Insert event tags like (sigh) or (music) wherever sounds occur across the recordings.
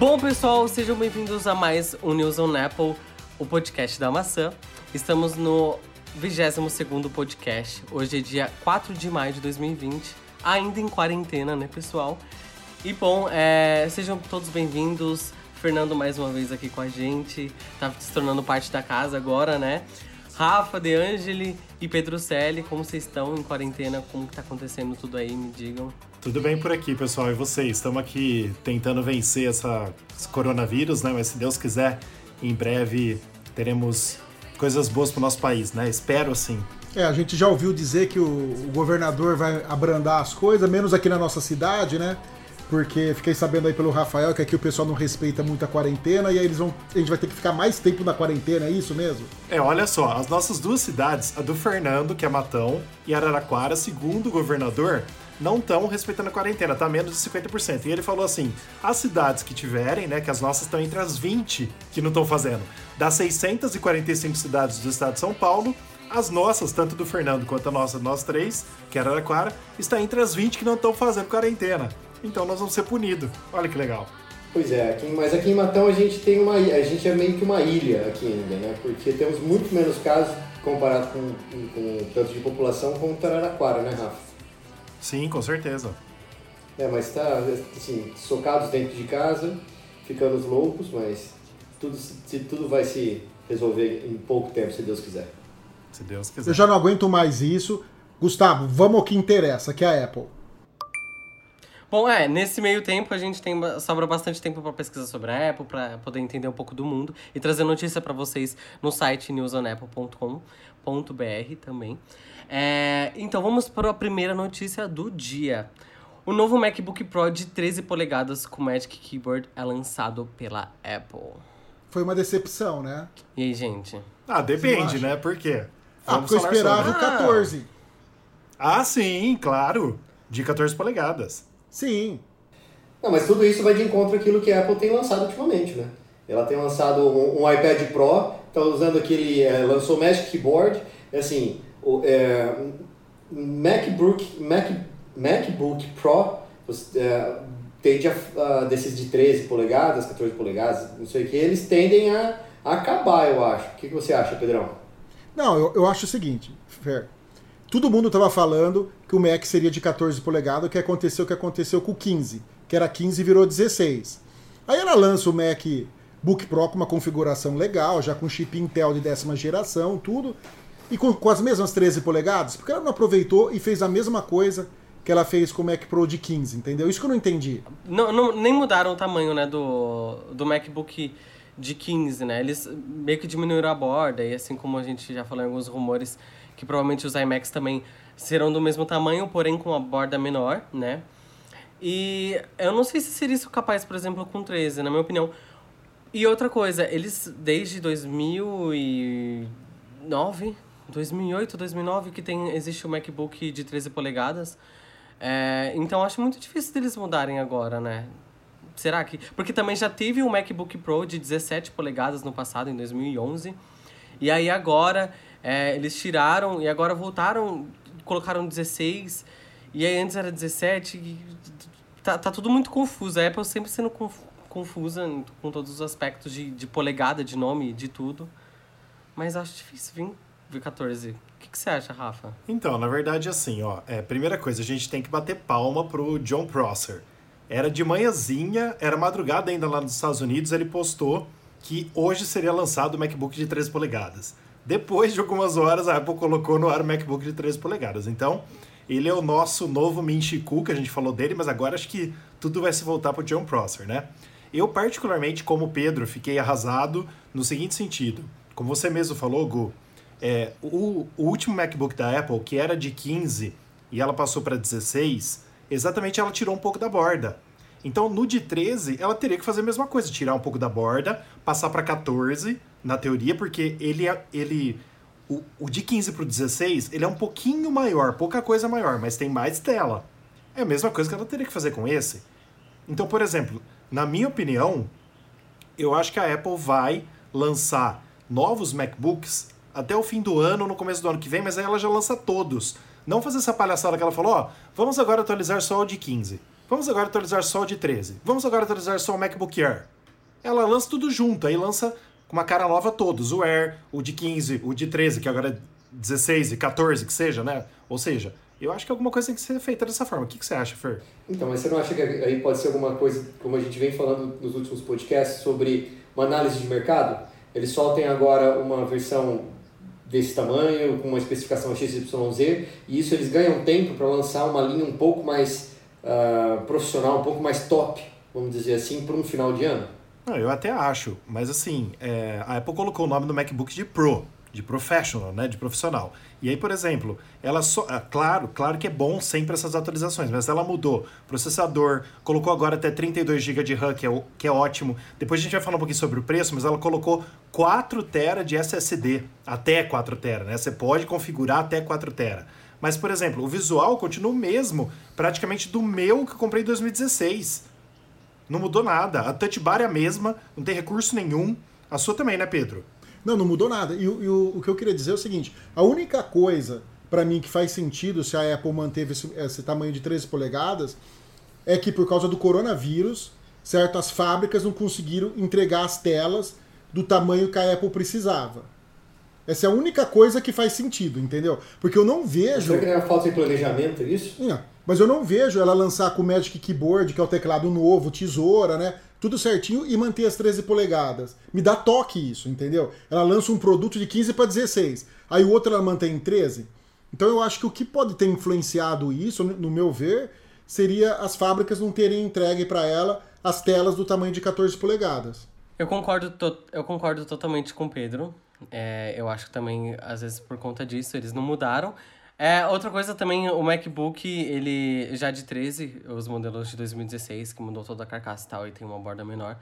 Bom, pessoal, sejam bem-vindos a mais um News on Apple, o podcast da maçã. Estamos no 22º podcast. Hoje é dia 4 de maio de 2020, ainda em quarentena, né, pessoal? E bom, é, sejam todos bem-vindos. Fernando mais uma vez aqui com a gente, tá se tornando parte da casa agora, né? Rafa, De Angeli e Pedro Selle, como vocês estão em quarentena? Como que tá acontecendo tudo aí? Me digam. Tudo bem por aqui, pessoal. E vocês? Estamos aqui tentando vencer essa, esse coronavírus, né? Mas se Deus quiser, em breve teremos coisas boas para o nosso país, né? Espero assim. É, a gente já ouviu dizer que o, o governador vai abrandar as coisas, menos aqui na nossa cidade, né? porque fiquei sabendo aí pelo Rafael que aqui o pessoal não respeita muito a quarentena e aí eles vão. A gente vai ter que ficar mais tempo na quarentena, é isso mesmo? É, olha só, as nossas duas cidades, a do Fernando, que é Matão, e Araraquara, segundo o governador, não estão respeitando a quarentena, tá menos de 50%. E ele falou assim: as cidades que tiverem, né, que as nossas estão entre as 20 que não estão fazendo. Das 645 cidades do estado de São Paulo, as nossas, tanto do Fernando quanto a nossa, nós três, que é Araraquara, está entre as 20 que não estão fazendo quarentena então nós vamos ser punidos. Olha que legal. Pois é, aqui, mas aqui em Matão a gente tem uma a gente é meio que uma ilha aqui ainda, né? Porque temos muito menos casos comparado com, com o tanto de população como Tararaquara, né, Rafa? Sim, com certeza. É, mas tá, assim, socados dentro de casa, ficando loucos, mas tudo, se, tudo vai se resolver em pouco tempo, se Deus quiser. Se Deus quiser. Eu já não aguento mais isso. Gustavo, vamos ao que interessa, que é a Apple. Bom, é, nesse meio tempo a gente tem sobra bastante tempo para pesquisar sobre a Apple, para poder entender um pouco do mundo e trazer notícia para vocês no site newsonapple.com.br também. É, então vamos para a primeira notícia do dia. O novo MacBook Pro de 13 polegadas com Magic Keyboard é lançado pela Apple. Foi uma decepção, né? E aí, gente? Ah, depende, né? Por quê? Ah, porque eu esperava o 14. Ah, sim, claro. De 14 polegadas. Sim. Não, mas tudo isso vai de encontro àquilo que a Apple tem lançado ultimamente, né? Ela tem lançado um, um iPad Pro, está usando aquele, é, lançou Magic Keyboard, assim, o é, MacBook, Mac, MacBook Pro é, tende a, a, desses de 13 polegadas, 14 polegadas, não sei o que, eles tendem a, acabar, eu acho. O que, você acha, Pedrão? Não, eu, eu acho o seguinte, Fer, Todo mundo estava falando que o Mac seria de 14 polegadas, o que aconteceu o que aconteceu com o 15, que era 15 e virou 16. Aí ela lança o Mac Book Pro com uma configuração legal, já com chip Intel de décima geração, tudo, e com, com as mesmas 13 polegadas, porque ela não aproveitou e fez a mesma coisa que ela fez com o Mac Pro de 15, entendeu? Isso que eu não entendi. Não, não, nem mudaram o tamanho, né, do, do MacBook de 15, né? Eles meio que diminuíram a borda, e assim como a gente já falou em alguns rumores, que provavelmente os iMacs também serão do mesmo tamanho, porém com a borda menor, né? E eu não sei se seria isso capaz, por exemplo, com 13, na minha opinião. E outra coisa, eles desde 2009, 2008, 2009 que tem existe o MacBook de 13 polegadas. É, então acho muito difícil deles mudarem agora, né? Será que? Porque também já teve um MacBook Pro de 17 polegadas no passado, em 2011. E aí agora é, eles tiraram e agora voltaram, colocaram 16, e aí antes era 17. E tá, tá tudo muito confuso. A Apple sempre sendo conf, confusa com todos os aspectos de, de polegada, de nome, de tudo. Mas acho difícil vir 14. O que, que você acha, Rafa? Então, na verdade, assim, ó. É, primeira coisa, a gente tem que bater palma pro John Prosser. Era de manhãzinha, era madrugada ainda lá nos Estados Unidos, ele postou que hoje seria lançado o MacBook de 13 polegadas. Depois de algumas horas, a Apple colocou no ar o MacBook de 13 polegadas. Então, ele é o nosso novo Min Chiku, que a gente falou dele, mas agora acho que tudo vai se voltar para o John Prosser, né? Eu, particularmente, como Pedro, fiquei arrasado no seguinte sentido. Como você mesmo falou, Gu, é, o, o último MacBook da Apple, que era de 15 e ela passou para 16, exatamente ela tirou um pouco da borda. Então, no de 13, ela teria que fazer a mesma coisa, tirar um pouco da borda, passar para 14, na teoria, porque ele é. Ele, o, o de 15 para o 16, ele é um pouquinho maior, pouca coisa maior, mas tem mais tela. É a mesma coisa que ela teria que fazer com esse. Então, por exemplo, na minha opinião, eu acho que a Apple vai lançar novos MacBooks até o fim do ano, no começo do ano que vem, mas aí ela já lança todos. Não fazer essa palhaçada que ela falou, ó, vamos agora atualizar só o de 15. Vamos agora atualizar só o de 13. Vamos agora atualizar só o MacBook Air. Ela lança tudo junto, aí lança com uma cara nova todos. O Air, o de 15, o de 13, que agora é 16 e 14, que seja, né? Ou seja, eu acho que alguma coisa tem que ser feita dessa forma. O que, que você acha, Fer? Então, mas você não acha que aí pode ser alguma coisa, como a gente vem falando nos últimos podcasts, sobre uma análise de mercado? Eles soltem agora uma versão desse tamanho, com uma especificação XYZ, e isso eles ganham tempo para lançar uma linha um pouco mais uh, profissional, um pouco mais top, vamos dizer assim, para um final de ano? Não, eu até acho, mas assim, é, a Apple colocou o nome do MacBook de Pro de professional, né, de profissional. E aí, por exemplo, ela só, ah, claro, claro que é bom sempre essas atualizações, mas ela mudou processador, colocou agora até 32 GB de RAM, que é, que é ótimo. Depois a gente vai falar um pouquinho sobre o preço, mas ela colocou 4 TB de SSD, até 4 TB, né? Você pode configurar até 4 TB. Mas, por exemplo, o visual continua o mesmo, praticamente do meu que eu comprei em 2016. Não mudou nada. A touch bar é a mesma, não tem recurso nenhum. A sua também, né, Pedro? Não, não mudou nada. E, e o, o, que eu queria dizer é o seguinte: a única coisa para mim que faz sentido se a Apple manteve esse, esse, tamanho de 13 polegadas é que por causa do coronavírus, certo, as fábricas não conseguiram entregar as telas do tamanho que a Apple precisava. Essa é a única coisa que faz sentido, entendeu? Porque eu não vejo. Será que era falta de planejamento isso? Não, mas eu não vejo ela lançar com o Magic Keyboard, que é o teclado novo, tesoura, né? Tudo certinho e manter as 13 polegadas. Me dá toque isso, entendeu? Ela lança um produto de 15 para 16, aí o outro ela mantém em 13. Então eu acho que o que pode ter influenciado isso, no meu ver, seria as fábricas não terem entregue para ela as telas do tamanho de 14 polegadas. Eu concordo, eu concordo totalmente com o Pedro. É, eu acho que também, às vezes, por conta disso, eles não mudaram. É, outra coisa também, o MacBook, ele já de 13, os modelos de 2016, que mudou toda a carcaça e tal, e tem uma borda menor.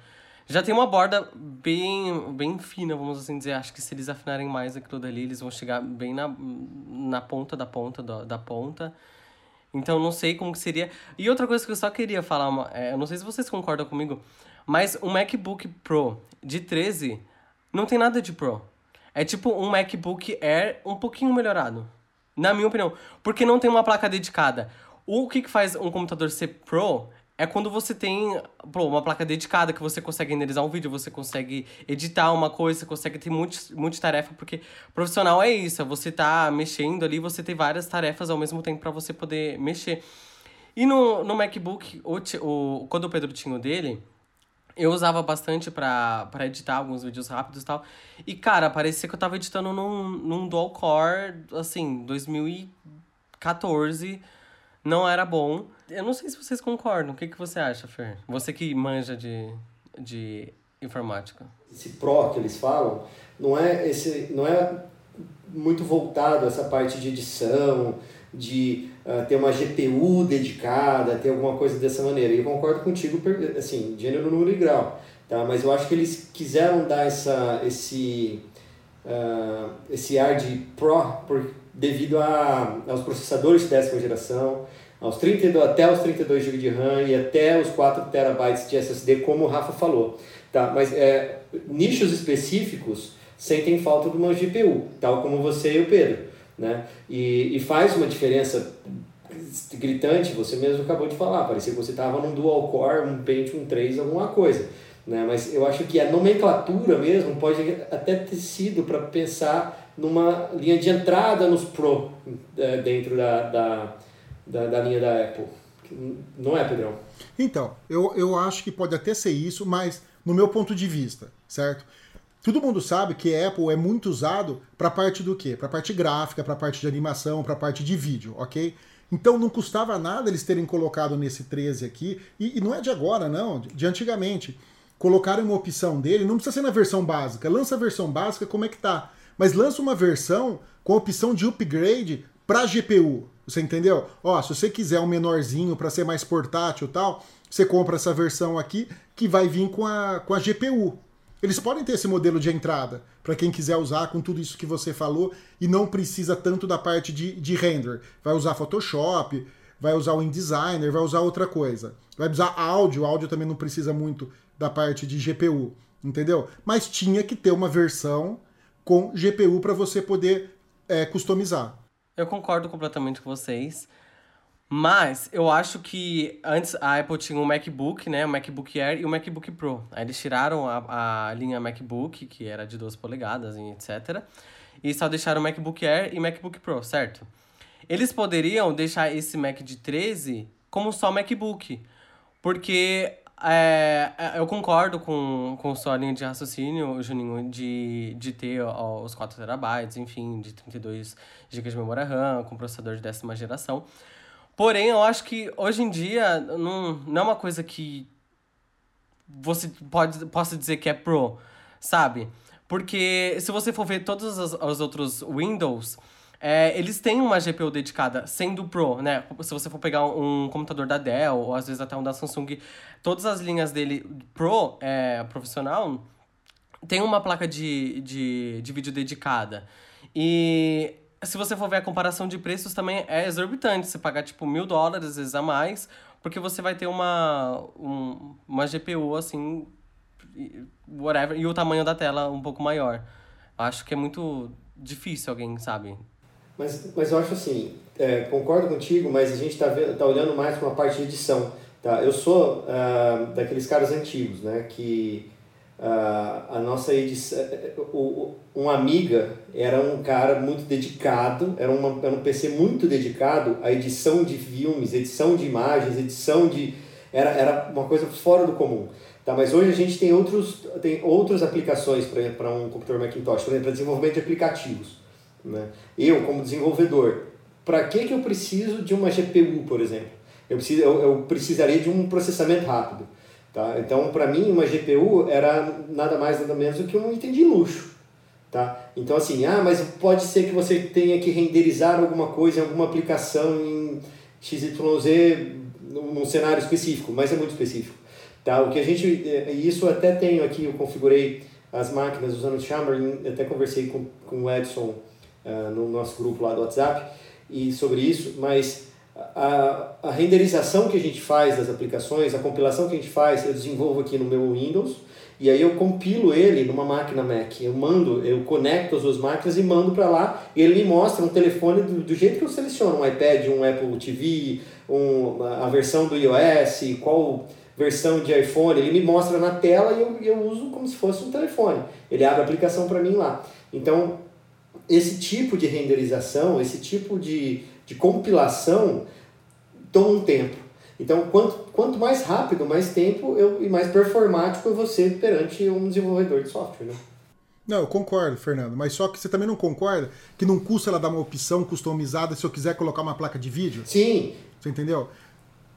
Já tem uma borda bem, bem fina, vamos assim dizer. Acho que se eles afinarem mais aquilo dali, eles vão chegar bem na, na ponta da ponta da, da ponta. Então não sei como que seria. E outra coisa que eu só queria falar, é, eu não sei se vocês concordam comigo, mas o MacBook Pro de 13 não tem nada de Pro. É tipo um MacBook Air um pouquinho melhorado. Na minha opinião. Porque não tem uma placa dedicada. O que, que faz um computador ser Pro é quando você tem pô, uma placa dedicada que você consegue renderizar um vídeo, você consegue editar uma coisa, você consegue ter muitas tarefas, porque profissional é isso, é você tá mexendo ali, você tem várias tarefas ao mesmo tempo para você poder mexer. E no, no MacBook, o, o, quando o Pedro tinha o dele, eu usava bastante pra, editar alguns vídeos rápidos e tal. E, cara, parecia que eu tava editando num, num dual core, assim, 2014. Não era bom. Eu não sei se vocês concordam. O que, que você acha, Fer? Você que manja de, de informática. Esse Pro que eles falam, não é, esse, não é muito voltado a essa parte de edição, de uh, ter uma GPU dedicada, ter alguma coisa dessa maneira. E eu concordo contigo, assim, gênero, número e grau. Tá? Mas eu acho que eles quiseram dar essa, esse, uh, esse ar de Pro por, devido a, aos processadores de décima geração, aos 32, até os 32 GB de RAM e até os 4 TB de SSD, como o Rafa falou. Tá? Mas é, nichos específicos sentem falta de uma GPU, tal como você e o Pedro né? E, e faz uma diferença gritante, você mesmo acabou de falar, parecia que você estava num dual core, um Pentium 3, alguma coisa. Né? Mas eu acho que a nomenclatura mesmo pode até ter sido para pensar numa linha de entrada nos Pro é, dentro da, da, da, da, linha da Apple. Não é, Pedrão? Então, eu, eu acho que pode até ser isso, mas no meu ponto de vista, certo? Todo mundo sabe que Apple é muito usado para parte do quê? Para parte gráfica, para parte de animação, para parte de vídeo, ok? Então não custava nada eles terem colocado nesse 13 aqui, e, e não é de agora, não, de, antigamente. Colocaram uma opção dele, não precisa ser na versão básica, lança a versão básica como é que tá, mas lança uma versão com a opção de upgrade para GPU, você entendeu? Ó, se você quiser um menorzinho para ser mais portátil e tal, você compra essa versão aqui que vai vir com a, com a GPU, eles podem ter esse modelo de entrada para quem quiser usar com tudo isso que você falou e não precisa tanto da parte de, de render. Vai usar Photoshop, vai usar o InDesigner, vai usar outra coisa. Vai usar áudio, áudio também não precisa muito da parte de GPU, entendeu? Mas tinha que ter uma versão com GPU para você poder é, customizar. Eu concordo completamente com vocês. Mas eu acho que antes a Apple tinha um MacBook, né? O MacBook Air e o MacBook Pro. Aí eles tiraram a, a linha MacBook, que era de 12 polegadas e etc. E só deixaram o MacBook Air e MacBook Pro, certo? Eles poderiam deixar esse Mac de 13 como só MacBook. Porque é, é, eu concordo com, com sua linha de raciocínio, Juninho, de, de ter ó, os 4 terabytes, enfim, de 32 GB de memória RAM, com processador de décima geração. Porém, eu acho que hoje em dia não, não é uma coisa que você pode, possa dizer que é pro, sabe? Porque se você for ver todos os, os outros Windows, é, eles têm uma GPU dedicada, sendo Pro, né? Se você for pegar um computador da Dell, ou às vezes até um da Samsung, todas as linhas dele Pro, é, profissional, tem uma placa de, de, de vídeo dedicada. E se você for ver a comparação de preços, também é exorbitante. Você pagar, tipo, mil dólares, às vezes, a mais, porque você vai ter uma, um, uma GPU, assim, whatever, e o tamanho da tela um pouco maior. Acho que é muito difícil alguém, sabe? Mas, mas eu acho assim, é, concordo contigo, mas a gente está tá olhando mais para uma parte de edição. Tá? Eu sou uh, daqueles caras antigos, né, que Uh, a nossa edição, o, um amiga era um cara muito dedicado, era, uma, era um PC muito dedicado à edição de filmes, edição de imagens, edição de. Era, era uma coisa fora do comum. Tá, mas hoje a gente tem, outros, tem outras aplicações para um computador Macintosh, por exemplo, para desenvolvimento de aplicativos. Né? Eu, como desenvolvedor, para que, que eu preciso de uma GPU, por exemplo? Eu, preciso, eu, eu precisaria de um processamento rápido. Tá? Então, para mim, uma GPU era nada mais nada menos do que um item de luxo. Tá? Então, assim, ah, mas pode ser que você tenha que renderizar alguma coisa em alguma aplicação em XYZ num cenário específico, mas é muito específico. Tá? O que a gente, isso até tenho aqui, eu configurei as máquinas usando o Xamarin, até conversei com, com o Edson uh, no nosso grupo lá do WhatsApp e sobre isso, mas a, a renderização que a gente faz das aplicações, a compilação que a gente faz, eu desenvolvo aqui no meu Windows e aí eu compilo ele numa máquina Mac. Eu mando, eu conecto as duas máquinas e mando para lá e ele me mostra um telefone do, do, jeito que eu seleciono, um iPad, um Apple TV, um, a versão do iOS, qual versão de iPhone, ele me mostra na tela e eu, eu uso como se fosse um telefone. Ele abre a aplicação para mim lá. Então, esse tipo de renderização, esse tipo de de compilação toma um tempo. Então, quanto, quanto mais rápido, mais tempo eu, e mais performático eu vou ser perante um desenvolvedor de software. Né? Não, eu concordo, Fernando, mas só que você também não concorda que não custa ela dar uma opção customizada se eu quiser colocar uma placa de vídeo? Sim. Você entendeu?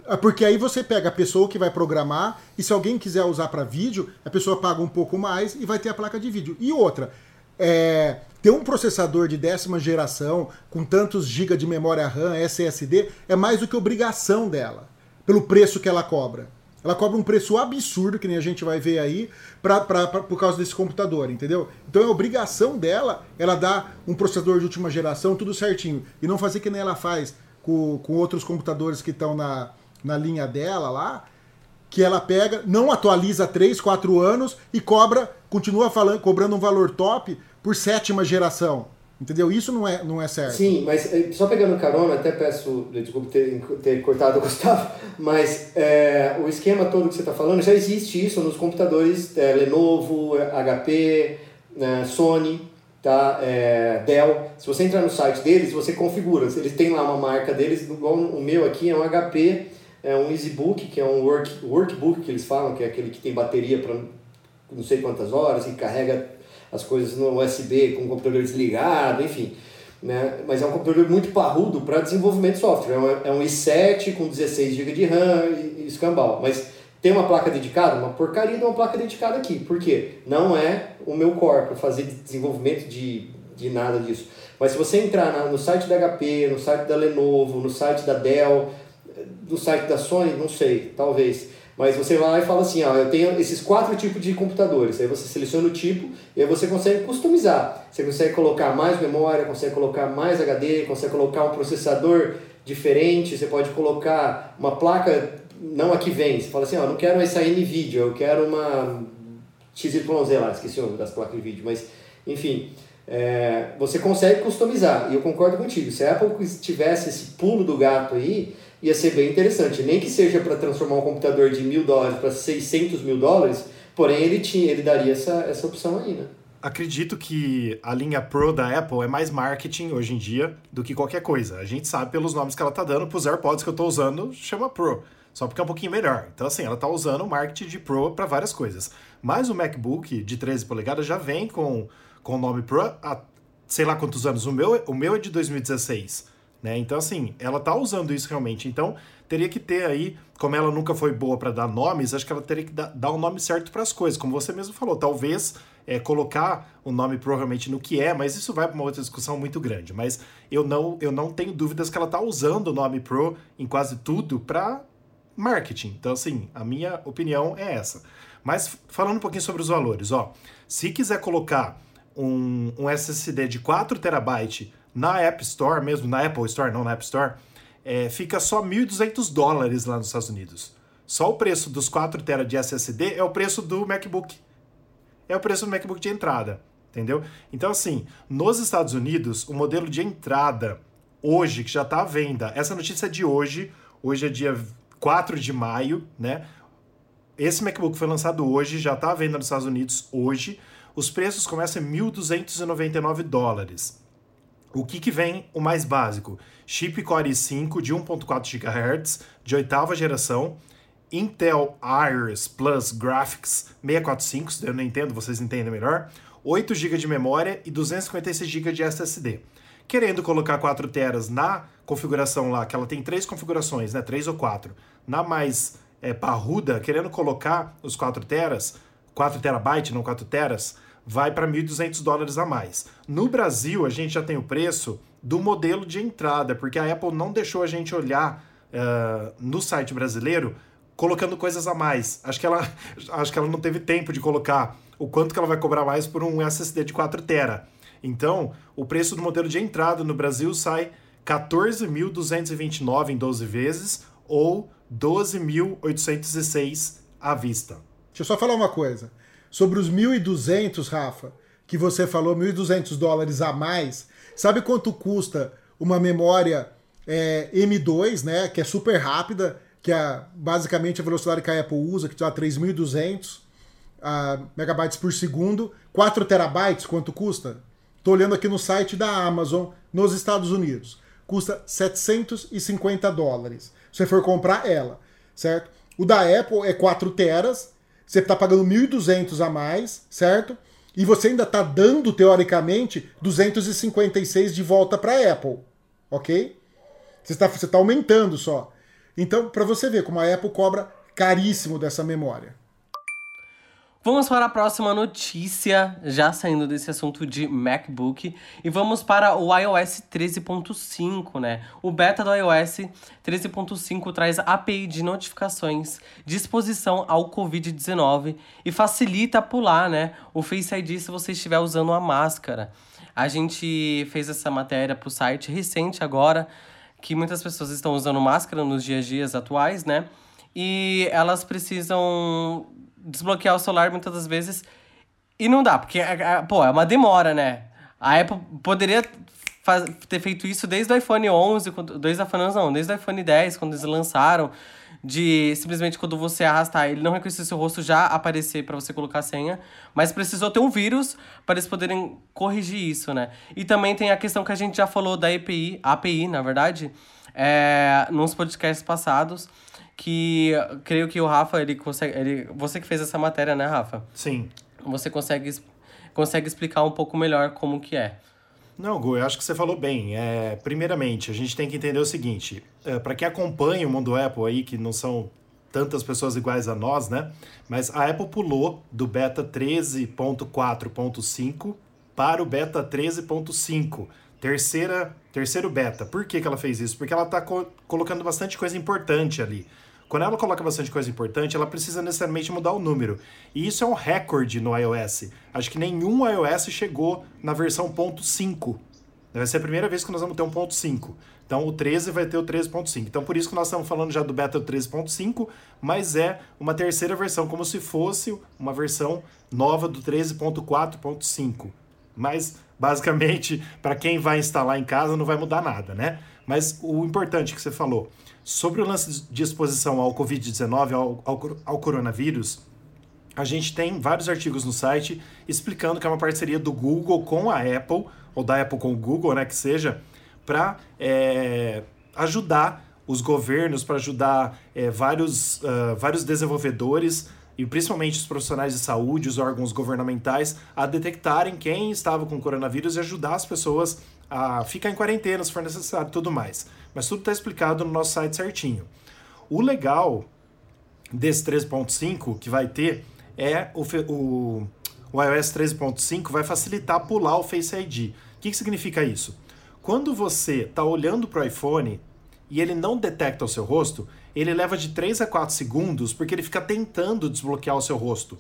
É porque aí você pega a pessoa que vai programar e se alguém quiser usar para vídeo, a pessoa paga um pouco mais e vai ter a placa de vídeo. E outra, é, ter um processador de décima geração com tantos GB de memória RAM, SSD, é mais do que obrigação dela, pelo preço que ela cobra. Ela cobra um preço absurdo, que nem a gente vai ver aí, pra, pra, pra, por causa desse computador, entendeu? Então é obrigação dela ela dar um processador de última geração, tudo certinho. E não fazer que nem ela faz com, com outros computadores que estão na, na linha dela lá, que ela pega, não atualiza 3, 4 anos e cobra, continua falando, cobrando um valor top por sétima geração. Entendeu? Isso não é, não é certo. Sim, mas eh, só pegando carona, até peço, desculpa ter, ter cortado o (laughs) Gustavo, mas é, o esquema todo que você está falando, já existe isso nos computadores é, Lenovo, HP, né, Sony, tá? É, Dell. Se você entrar no site deles, você configura. Eles têm lá uma marca deles, igual o meu aqui é um HP, é um EasyBook, que é um work, workbook que eles falam, que é aquele que tem bateria para não sei quantas horas e carrega as coisas no USB com o computador desligado, enfim. Né? Mas é um computador muito parrudo para desenvolvimento de software. É um, i7 com 16 GB de RAM e, e escambau. Mas tem uma placa dedicada? Uma porcaria de uma placa dedicada aqui. Por quê? Não é o meu core para fazer desenvolvimento de, de nada disso. Mas se você entrar na, no site da HP, no site da Lenovo, no site da Dell, no site da Sony, não sei, talvez mas você vai lá e fala assim, ó, eu tenho esses quatro tipos de computadores. Aí você seleciona o tipo e aí você consegue customizar. Você consegue colocar mais memória, consegue colocar mais HD, consegue colocar um processador diferente, você pode colocar uma placa, não a que vem. Você fala assim, ó, não quero essa NVIDIA, eu quero uma XYZ lá, esqueci o nome das placas de vídeo, mas enfim, é, você consegue customizar. E eu concordo contigo, se a Apple tivesse esse pulo do gato aí, ia ser bem interessante. Nem que seja para transformar um computador de mil dólares para 600 mil dólares, porém ele, tinha, ele daria essa, essa opção aí, né? Acredito que a linha Pro da Apple é mais marketing hoje em dia do que qualquer coisa. A gente sabe pelos nomes que ela tá dando, pros AirPods que eu tô usando, chama Pro. Só porque é um pouquinho melhor. Então, assim, ela tá usando o marketing de Pro para várias coisas. Mas o MacBook de 13 polegadas já vem com, com o nome Pro há sei lá quantos anos. O meu, o meu é de 2016. Né? Então, assim, ela tá usando isso realmente. Então, teria que ter aí, como ela nunca foi boa para dar nomes, acho que ela teria que dar, dar um nome certo para as coisas, como você mesmo falou. Talvez é, colocar o nome provavelmente no que é, mas isso vai para uma outra discussão muito grande. Mas eu não, eu não tenho dúvidas que ela tá usando o nome Pro em quase tudo para marketing. Então, assim, a minha opinião é essa. Mas falando um pouquinho sobre os valores, ó, se quiser colocar um, um SSD de 4 terabytes na App Store, mesmo na Apple Store, não na App Store, é, fica só 1.200 dólares lá nos Estados Unidos. Só o preço dos 4 TB de SSD é o preço do MacBook. É o preço do MacBook de entrada, entendeu? Então, assim, nos Estados Unidos, o modelo de entrada hoje, que já está à venda, essa notícia é de hoje, hoje é dia 4 de maio, né? Esse MacBook foi lançado hoje, já está à venda nos Estados Unidos hoje. Os preços começam em 1.299 dólares. O que, que vem o mais básico? Chip Core i5 de 1.4 GHz, de oitava geração, Intel Iris Plus Graphics 645, se eu não entendo, vocês entendem melhor, 8 GB de memória e 256 GB de SSD. Querendo colocar 4 teras na configuração lá, que ela tem três configurações, né, 3 ou 4, na mais é, parruda, querendo colocar os 4 teras, 4 terabytes, não 4 teras, vai para 1.200 dólares a mais. No Brasil, a gente já tem o preço do modelo de entrada, porque a Apple não deixou a gente olhar uh, no site brasileiro colocando coisas a mais. Acho que, ela, (laughs) acho que ela não teve tempo de colocar o quanto que ela vai cobrar mais por um SSD de 4 TB. Então, o preço do modelo de entrada no Brasil sai 14.229 em 12 vezes ou 12.806 à vista. Deixa eu só falar uma coisa. Sobre os 1.200, Rafa, que você falou, 1.200 dólares a mais, sabe quanto custa uma memória é, M2, né, que é super rápida, que é basicamente a velocidade que a Apple usa, que dá 3.200 uh, megabytes por segundo, 4 terabytes, quanto custa? Estou olhando aqui no site da Amazon, nos Estados Unidos. Custa 750 dólares. Se você for comprar ela, certo? O da Apple é 4 teras, você está pagando 1.200 a mais, certo? E você ainda está dando, teoricamente, 256 de volta para a Apple, ok? Você está você tá aumentando só. Então, para você ver como a Apple cobra caríssimo dessa memória. Vamos para a próxima notícia, já saindo desse assunto de MacBook, e vamos para o iOS 13.5, né? O beta do iOS 13.5 traz API de notificações de exposição ao COVID-19 e facilita pular, né, o Face ID se você estiver usando uma máscara. A gente fez essa matéria para o site recente agora, que muitas pessoas estão usando máscara nos dias a dias atuais, né? E elas precisam desbloquear o celular muitas das vezes e não dá, porque, é, é, pô, é uma demora, né? A Apple poderia faz, ter feito isso desde o iPhone 11, desde o iPhone 11 não, desde o iPhone 10, quando eles lançaram, de simplesmente quando você arrastar, ele não reconhecer seu rosto já aparecer para você colocar a senha, mas precisou ter um vírus para eles poderem corrigir isso, né? E também tem a questão que a gente já falou da API, API, na verdade, é, nos podcasts passados, que creio que o Rafa, ele consegue. Ele, você que fez essa matéria, né, Rafa? Sim. Você consegue, consegue explicar um pouco melhor como que é. Não, Gu, eu acho que você falou bem. É, primeiramente, a gente tem que entender o seguinte: é, para quem acompanha o mundo Apple aí, que não são tantas pessoas iguais a nós, né? Mas a Apple pulou do beta 13.4.5 para o beta 13.5, terceira, terceiro beta. Por que, que ela fez isso? Porque ela está co colocando bastante coisa importante ali. Quando ela coloca bastante coisa importante, ela precisa necessariamente mudar o número. E isso é um recorde no iOS. Acho que nenhum iOS chegou na versão ponto .5. Vai ser a primeira vez que nós vamos ter um ponto .5. Então o 13 vai ter o 13.5. Então por isso que nós estamos falando já do beta 13.5, mas é uma terceira versão, como se fosse uma versão nova do 13.4.5. Mas basicamente, (laughs) para quem vai instalar em casa não vai mudar nada, né? Mas o importante que você falou, sobre o lance de exposição ao Covid-19, ao, ao, ao coronavírus, a gente tem vários artigos no site explicando que é uma parceria do Google com a Apple, ou da Apple com o Google, né, que seja, para é, ajudar os governos, para ajudar é, vários, uh, vários desenvolvedores e principalmente os profissionais de saúde, os órgãos governamentais, a detectarem quem estava com coronavírus e ajudar as pessoas a ficar em quarentena se for necessário e tudo mais. Mas tudo está explicado no nosso site certinho. O legal desse 3.5 que vai ter é o, o, o iOS 13.5 vai facilitar pular o Face ID. O que, que significa isso? Quando você está olhando para o iPhone e ele não detecta o seu rosto, ele leva de 3 a 4 segundos porque ele fica tentando desbloquear o seu rosto.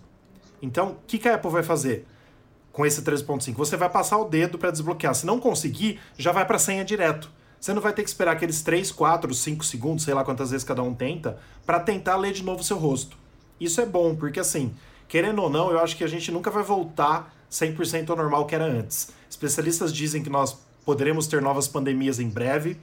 Então, o que, que a Apple vai fazer com esse 3.5? Você vai passar o dedo para desbloquear. Se não conseguir, já vai para a senha direto. Você não vai ter que esperar aqueles 3, 4, 5 segundos, sei lá quantas vezes cada um tenta, para tentar ler de novo o seu rosto. Isso é bom, porque assim, querendo ou não, eu acho que a gente nunca vai voltar 100% ao normal que era antes. Especialistas dizem que nós poderemos ter novas pandemias em breve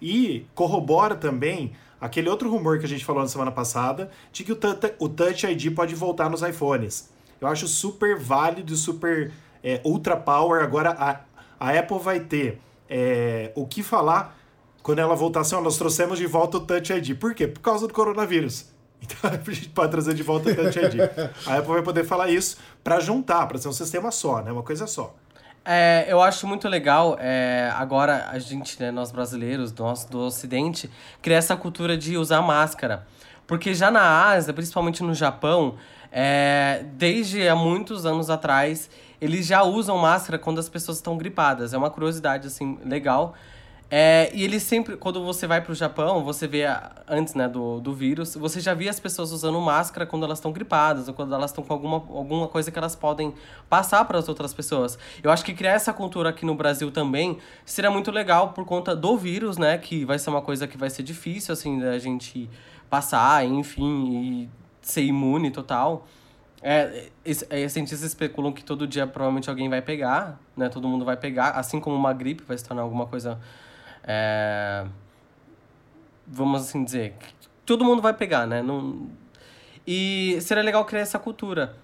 e corrobora também aquele outro rumor que a gente falou na semana passada de que o, Touch ID pode voltar nos iPhones. Eu acho super válido e super é, ultra power. Agora a, a Apple vai ter é, o que falar quando ela voltar assim, ó, nós trouxemos de volta o Touch ID. Por quê? Por causa do coronavírus. (laughs) Então a gente pode trazer de volta o Touch ID. A Apple vai poder falar isso para juntar, para ser um sistema só, né? Uma coisa só. É, eu acho muito legal é, agora a gente, né, nós brasileiros, nós do Ocidente, criar essa cultura de usar máscara. Porque já na Ásia, principalmente no Japão, é, desde há muitos anos atrás, eles já usam máscara quando as pessoas estão gripadas. É uma curiosidade, assim, legal. É, e ele sempre, quando você vai pro Japão, você vê, antes né, do, do vírus, você já via as pessoas usando máscara quando elas estão gripadas, ou quando elas estão com alguma, alguma coisa que elas podem passar para as outras pessoas. Eu acho que criar essa cultura aqui no Brasil também seria muito legal por conta do vírus, né? Que vai ser uma coisa que vai ser difícil, assim, da gente passar, enfim, e ser imune total. É, é, cientistas especulam que todo dia provavelmente alguém vai pegar, né? Todo mundo vai pegar, assim como uma gripe vai se tornar alguma coisa é, vamos assim dizer, todo mundo vai pegar, né? Não, e seria legal criar essa cultura.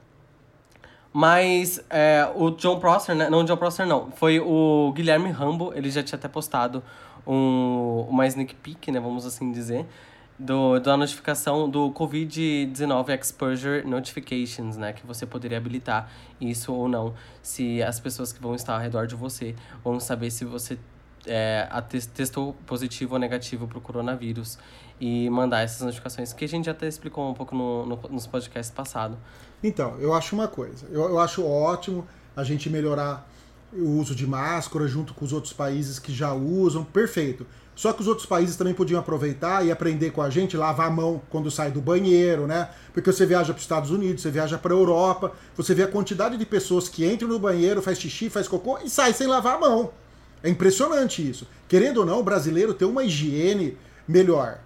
Mas é, o John Prosser, né? Não, John Prosser não. Foi o Guilherme Rambo, ele já tinha até postado um, uma sneak peek, né? Vamos assim dizer. Do, da notificação do Covid-19 Exposure Notifications, né? Que você poderia habilitar isso ou não. Se as pessoas que vão estar ao redor de você vão saber se você é, testou positivo ou negativo para o coronavírus e mandar essas notificações, que a gente já até explicou um pouco no, no nos podcasts passados. Então, eu acho uma coisa, eu, eu acho ótimo a gente melhorar o uso de máscara junto com os outros países que já usam, perfeito. Só que os outros países também podiam aproveitar e aprender com a gente, lavar a mão quando sai do banheiro, né? Porque você viaja para os Estados Unidos, você viaja para a Europa, você vê a quantidade de pessoas que entram no banheiro, faz xixi, faz cocô e sai sem lavar a mão. É impressionante isso. Querendo ou não, o brasileiro tem uma higiene melhor,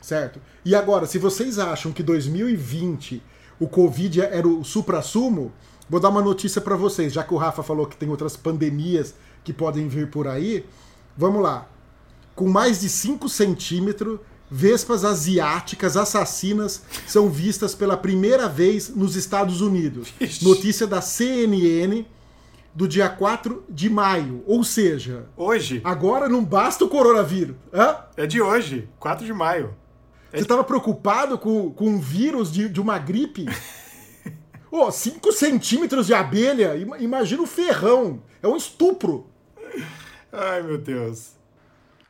certo? E agora, se vocês acham que 2020 o Covid era o supra-sumo, vou dar uma notícia para vocês, já que o Rafa falou que tem outras pandemias que podem vir por aí. Vamos lá. Com mais de 5 centímetros, vespas asiáticas assassinas são vistas pela primeira vez nos Estados Unidos. Notícia da CNN do dia 4 de maio. Ou seja. Hoje. Agora não basta o coronavírus. Hã? É de hoje, 4 de maio. É Você estava preocupado com, com um vírus de, de uma gripe? (laughs) Ô, oh, 5 centímetros de abelha, imagina o ferrão. É um estupro. Ai, meu Deus.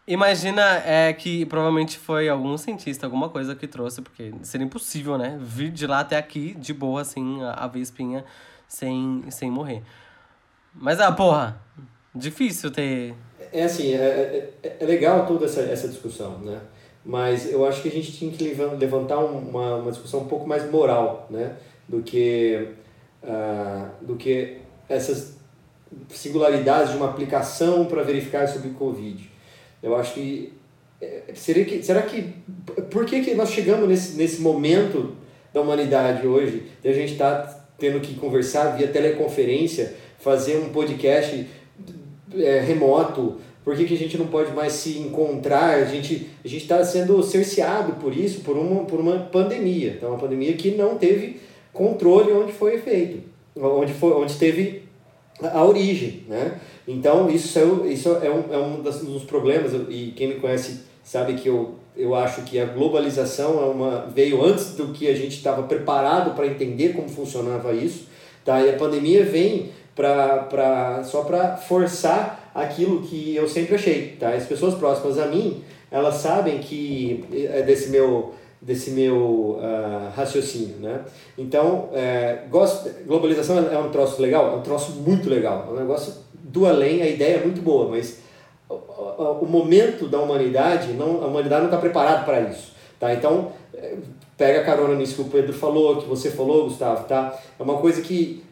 Imagina é, que provavelmente foi algum cientista, alguma coisa que trouxe, porque seria impossível, né? Vir de lá até aqui, de boa, assim, a, a vespinha, sem, sem morrer. Mas, ah, porra, difícil ter. É assim, é, é, é legal toda essa, essa discussão, né? Mas eu acho que a gente tinha que levantar uma, uma discussão um pouco mais moral, né? Do que, uh, do que essas singularidades de uma aplicação para verificar sobre o Covid. Eu acho que. É, seria que será que. Por que, que nós chegamos nesse, nesse momento da humanidade hoje de a gente estar tá tendo que conversar via teleconferência fazer um podcast é, remoto, Por que, que a gente não pode mais se encontrar? A gente a está sendo cerceado por isso, por uma, por uma pandemia. Então, uma pandemia que não teve controle onde foi feito, onde, foi, onde teve a origem. Né? Então, isso é, isso é um, é um dos problemas, e quem me conhece sabe que eu, eu acho que a globalização é uma, veio antes do que a gente estava preparado para entender como funcionava isso. Tá? E a pandemia vem pra, pra, só para forçar aquilo que eu sempre achei. Tá? As pessoas próximas a mim, elas sabem que é desse meu desse meu uh, raciocínio, né? Então, é, gosto, globalização é um troço legal, é um troço muito legal, é um negócio do além, a ideia é muito boa, mas o, o, o momento da humanidade, não, a humanidade não está preparada para isso, tá? Então, é, pega carona nisso que o Pedro falou, que você falou, Gustavo, tá? É uma coisa que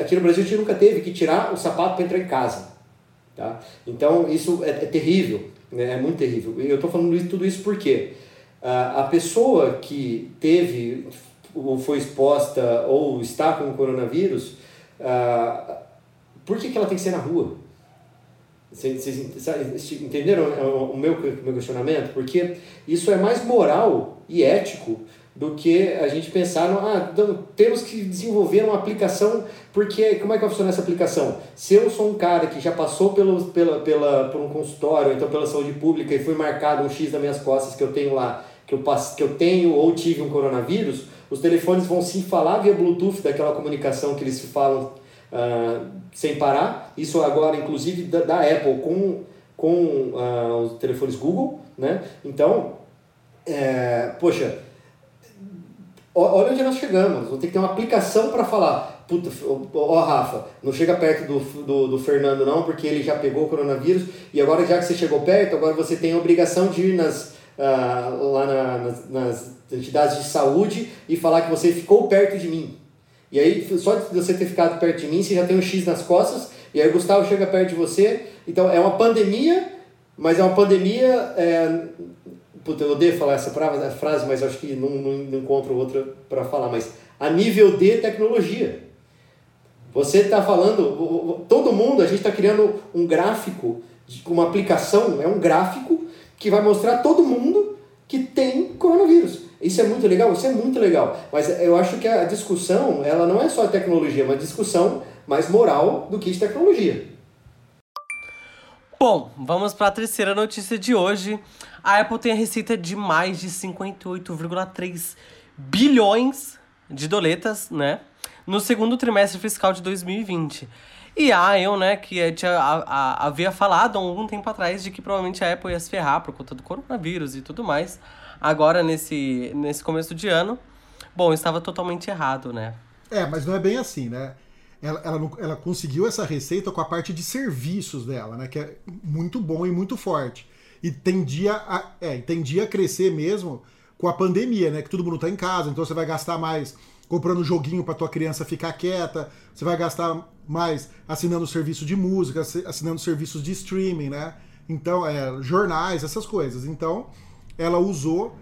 aqui no Brasil a gente nunca teve que tirar o sapato para entrar em casa, tá? Então, isso é, é terrível, né? é muito terrível. E eu estou falando tudo isso porque a pessoa que teve ou foi exposta ou está com o coronavírus, por que, que ela tem que ser na rua? Vocês entenderam o meu questionamento? Porque isso é mais moral e ético do que a gente pensar, no, ah, temos que desenvolver uma aplicação, porque como é que vai funcionar essa aplicação? Se eu sou um cara que já passou pelo, pela, pela, por um consultório, então pela saúde pública e foi marcado um X nas minhas costas que eu tenho lá, que eu, que eu tenho ou tive um coronavírus, os telefones vão se falar via Bluetooth daquela comunicação que eles se falam uh, sem parar. Isso agora, inclusive, da, da Apple com, com uh, os telefones Google. Né? Então, é, poxa, olha onde nós chegamos. Vou ter que ter uma aplicação para falar. Puta, ó, Rafa, não chega perto do, do, do Fernando não, porque ele já pegou o coronavírus. E agora, já que você chegou perto, agora você tem a obrigação de ir nas uh, lá na, nas, nas entidades de saúde e falar que você ficou perto de mim. E aí, só de você ter ficado perto de mim, você já tem um X nas costas, e aí o Gustavo chega perto de você. Então, é uma pandemia, mas é uma pandemia. É... Puta, eu odeio falar essa frase, mas acho que não, não, não encontro outra para falar. Mas a nível de tecnologia. Você está falando, todo mundo, a gente está criando um gráfico, uma aplicação, é um gráfico que vai mostrar todo mundo que tem coronavírus. Isso é muito legal, isso é muito legal. Mas eu acho que a discussão, ela não é só tecnologia, é uma discussão mais moral do que tecnologia. Bom, vamos para a terceira notícia de hoje. A Apple tem a receita de mais de 58,3 bilhões de doletas, né? No segundo trimestre fiscal de 2020. E a eu, né, que tinha, a, a, havia falado há algum tempo atrás de que provavelmente a Apple ia se ferrar por conta do coronavírus e tudo mais. Agora, nesse, nesse começo de ano, bom, estava totalmente errado, né? É, mas não é bem assim, né? Ela, ela, ela conseguiu essa receita com a parte de serviços dela, né? Que é muito bom e muito forte. E tendia a, é, tendia a crescer mesmo com a pandemia, né? Que todo mundo tá em casa, então você vai gastar mais comprando joguinho para tua criança ficar quieta, você vai gastar mais assinando serviço de música, assinando serviços de streaming, né? Então, é, jornais, essas coisas. Então, ela usou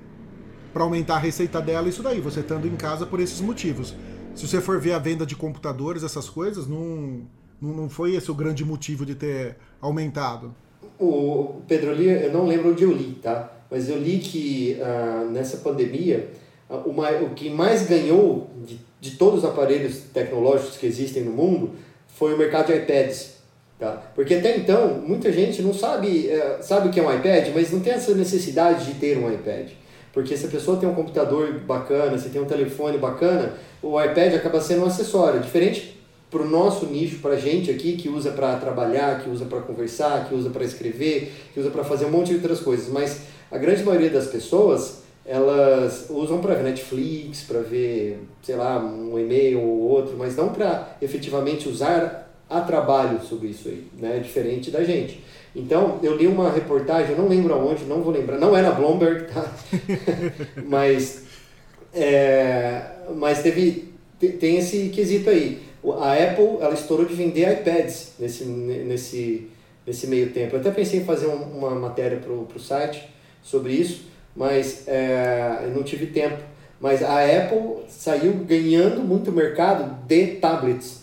para aumentar a receita dela isso daí, você estando em casa por esses motivos. Se você for ver a venda de computadores, essas coisas, não, não foi esse o grande motivo de ter aumentado. O Pedro, eu não lembro onde eu li, tá? Mas eu li que uh, nessa pandemia o, o que mais ganhou de, de todos os aparelhos tecnológicos que existem no mundo foi o mercado de iPads. Tá? Porque até então, muita gente não sabe, é, sabe o que é um iPad, mas não tem essa necessidade de ter um iPad. Porque se a pessoa tem um computador bacana, se tem um telefone bacana, o iPad acaba sendo um acessório. Diferente para o nosso nicho, para a gente aqui, que usa para trabalhar, que usa para conversar, que usa para escrever, que usa para fazer um monte de outras coisas. Mas a grande maioria das pessoas elas usam para ver Netflix, para ver, sei lá, um e-mail ou outro, mas não para efetivamente usar a trabalho sobre isso aí, né? Diferente da gente. Então, eu li uma reportagem, não lembro aonde, não vou lembrar, não na Bloomberg, tá? (laughs) mas, é, mas teve, tem esse quesito aí. A Apple, ela estourou de vender iPads nesse, nesse, nesse meio tempo. Eu até pensei em fazer uma matéria para o site sobre isso, mas é, não tive tempo. Mas a Apple saiu ganhando muito mercado de tablets,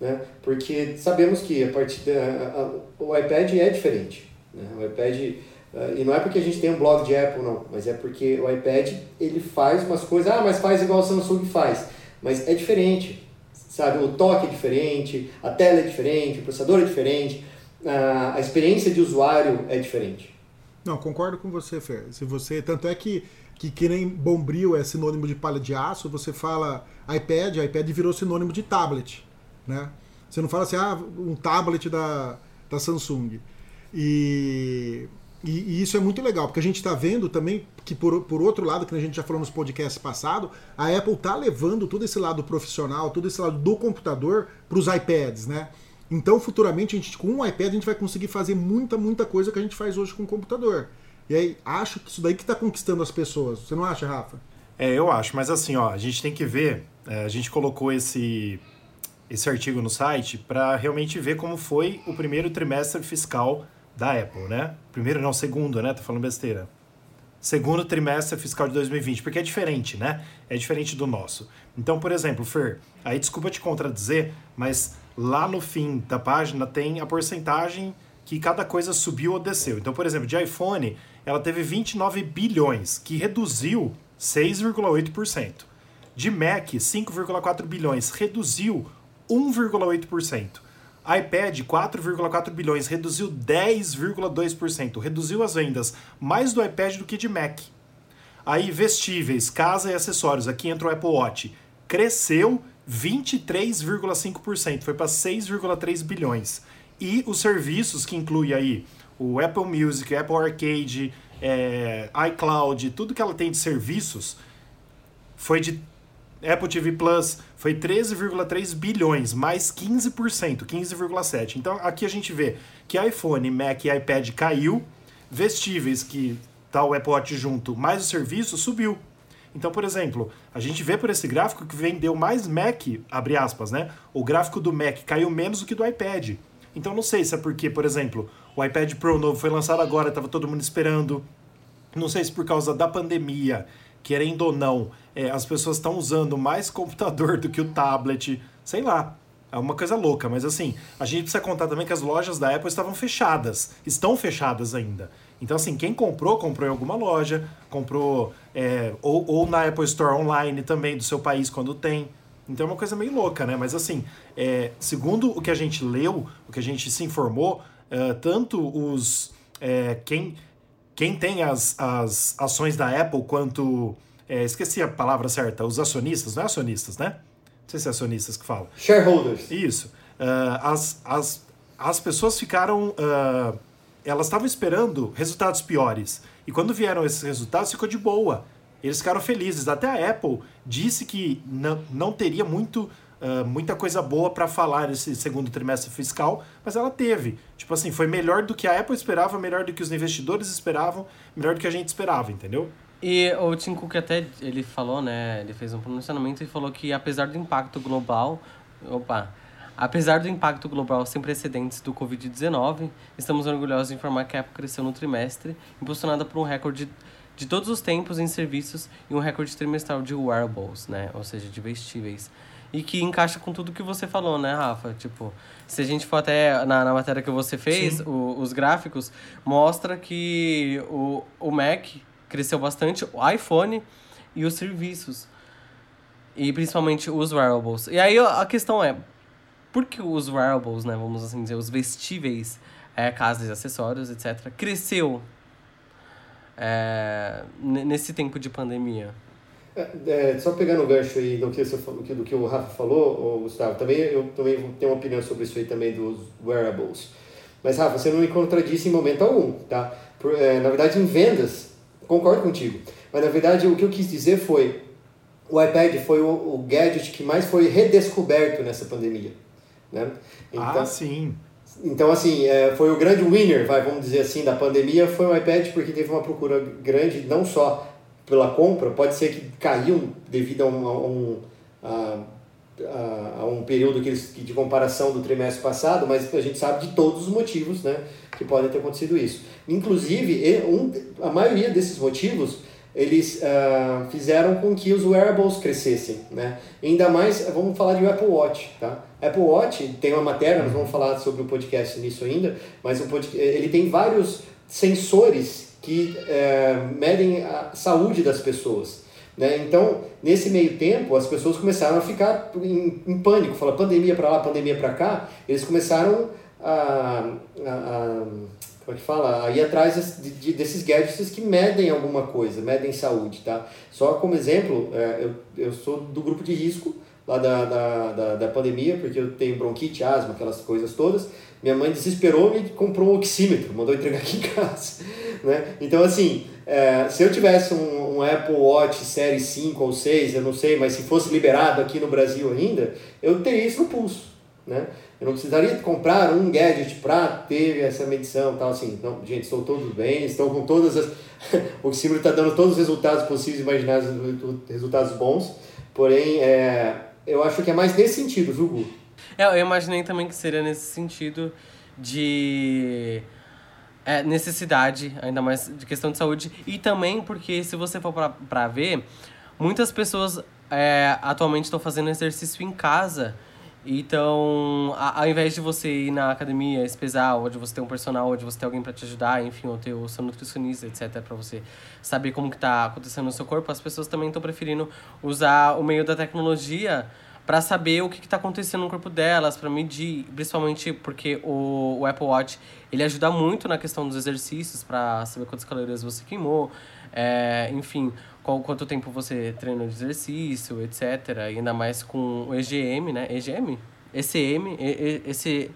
né? Porque sabemos que a partir da, a, o iPad é diferente. Né? O iPad Uh, e não é porque a gente tem um blog de Apple, não, mas é porque o iPad ele faz umas coisas, ah, mas faz igual o Samsung faz. Mas é diferente, sabe? O toque é diferente, a tela é diferente, o processador é diferente, a experiência de usuário é diferente. Não, concordo com você, Fer. Se você, tanto é que, que que nem bombril é sinônimo de palha de aço, você fala iPad, iPad virou sinônimo de tablet, né? Você não fala assim, ah, um tablet da, da Samsung. E e, e, isso é muito legal, porque a gente está vendo também que, por, por outro lado, que a gente já falou nos podcasts passados, a Apple está levando todo esse lado profissional, todo esse lado do computador para os iPads, né? Então, futuramente, a gente, com um iPad, a gente vai conseguir fazer muita, muita coisa que a gente faz hoje com o computador. E aí, acho que isso daí que está conquistando as pessoas. Você não acha, Rafa? É, eu acho, mas assim, ó, a gente tem que ver, é, a gente colocou esse, esse artigo no site para realmente ver como foi o primeiro trimestre fiscal da Apple, né? Primeiro não, segundo, né? Tô falando besteira. Segundo trimestre fiscal de 2020, porque é diferente, né? É diferente do nosso. Então, por exemplo, Fer, aí desculpa te contradizer, mas lá no fim da página tem a porcentagem que cada coisa subiu ou desceu. Então, por exemplo, de iPhone, ela teve 29 bilhões, que reduziu 6,8%. De Mac, 5,4 bilhões, reduziu 1,8% iPad 4,4 bilhões, reduziu 10,2%, reduziu as vendas mais do iPad do que de Mac. Aí vestíveis, casa e acessórios, aqui entra o Apple Watch, cresceu 23,5%, foi para 6,3 bilhões. E os serviços que inclui aí o Apple Music, Apple Arcade, é, iCloud, tudo que ela tem de serviços, foi de Apple TV Plus foi 13,3 bilhões, mais 15%, 15,7%. Então aqui a gente vê que iPhone, Mac e iPad caiu, vestíveis, que tá o Apple Watch junto, mais o serviço subiu. Então, por exemplo, a gente vê por esse gráfico que vendeu mais Mac, abre aspas, né? O gráfico do Mac caiu menos do que do iPad. Então não sei se é porque, por exemplo, o iPad Pro novo foi lançado agora, estava todo mundo esperando. Não sei se por causa da pandemia querendo ou não, é, as pessoas estão usando mais computador do que o tablet, sei lá. É uma coisa louca, mas assim, a gente precisa contar também que as lojas da Apple estavam fechadas, estão fechadas ainda. Então, assim, quem comprou, comprou em alguma loja, comprou é, ou, ou na Apple Store online também do seu país quando tem. Então é uma coisa meio louca, né? Mas assim, é, segundo o que a gente leu, o que a gente se informou, é, tanto os. É, quem quem tem as, as ações da Apple quanto. É, esqueci a palavra certa, os acionistas, não é acionistas, né? Não sei se é acionistas que fala. Shareholders. Isso. Uh, as, as, as pessoas ficaram. Uh, elas estavam esperando resultados piores. E quando vieram esses resultados, ficou de boa. Eles ficaram felizes. Até a Apple disse que não, não teria muito muita coisa boa para falar nesse segundo trimestre fiscal, mas ela teve. Tipo assim, foi melhor do que a Apple esperava, melhor do que os investidores esperavam, melhor do que a gente esperava, entendeu? E o Tim Cook até, ele falou, né, ele fez um pronunciamento e falou que apesar do impacto global, opa, apesar do impacto global sem precedentes do Covid-19, estamos orgulhosos de informar que a Apple cresceu no trimestre, impulsionada por um recorde de, de todos os tempos em serviços e um recorde trimestral de wearables, né, ou seja, de vestíveis e que encaixa com tudo que você falou, né, Rafa? Tipo, se a gente for até na, na matéria que você fez, o, os gráficos, mostra que o, o Mac cresceu bastante, o iPhone e os serviços. E principalmente os wearables. E aí a questão é, por que os wearables, né, vamos assim dizer, os vestíveis, é, casas e acessórios, etc., cresceu é, nesse tempo de pandemia? É, é, só pegando o gancho aí do que, você, do que o Rafa falou, Gustavo, também eu também tenho uma opinião sobre isso aí também dos wearables. Mas, Rafa, você não me contradisse em momento algum, tá? Por, é, na verdade, em vendas, concordo contigo. Mas, na verdade, o que eu quis dizer foi o iPad foi o, o gadget que mais foi redescoberto nessa pandemia. Né? Então, ah, sim. Então, assim, é, foi o grande winner, vai, vamos dizer assim, da pandemia, foi o iPad, porque teve uma procura grande, não só pela compra, pode ser que caiu devido a um, a um, a, a um período que eles, de comparação do trimestre passado, mas a gente sabe de todos os motivos né, que podem ter acontecido isso. Inclusive, um, a maioria desses motivos eles uh, fizeram com que os wearables crescessem, né? Ainda mais, vamos falar de Apple Watch, tá? Apple Watch tem uma matéria, nós vamos falar sobre o podcast nisso ainda, mas o podcast, ele tem vários sensores que é, medem a saúde das pessoas. Né? Então, nesse meio tempo, as pessoas começaram a ficar em, em pânico, fala pandemia para lá, pandemia para cá, eles começaram a, a, a como é que fala? A ir atrás de, de, desses gadgets que medem alguma coisa, medem saúde, tá? Só como exemplo, é, eu, eu sou do grupo de risco lá da, da, da, da pandemia, porque eu tenho bronquite, asma, aquelas coisas todas, minha mãe desesperou e comprou um oxímetro, mandou entregar aqui em casa. (laughs) Né? Então, assim, é, se eu tivesse um, um, Apple Watch série 5 ou 6, eu não sei, mas se fosse liberado aqui no Brasil ainda, eu teria isso no pulso. Né? Eu não precisaria comprar um gadget para ter essa medição tal assim. Não, gente, estou todos bem, estou com todas as. (laughs) o oxímetro está dando todos os resultados possíveis, imaginados, resultados bons. Porém, é, eu acho que é mais nesse sentido, Gu? É, eu imaginei também que seria nesse sentido de é, necessidade, ainda mais de questão de saúde. E também porque, se você for para ver, muitas pessoas é, atualmente estão fazendo exercício em casa. Então, a, ao invés de você ir na academia, se pesar, ou de você ter um personal, ou de você ter alguém para te ajudar, enfim, ou ter o seu nutricionista, etc, para você saber como que tá acontecendo no seu corpo, as pessoas também estão preferindo usar o meio da tecnologia para saber o que está acontecendo no corpo delas, para medir, principalmente porque o, o Apple Watch ele ajuda muito na questão dos exercícios, para saber quantas calorias você queimou, é, enfim, qual, quanto tempo você treinou de exercício, etc. E ainda mais com o EGM, né? EGM? ECM? E, e, esse,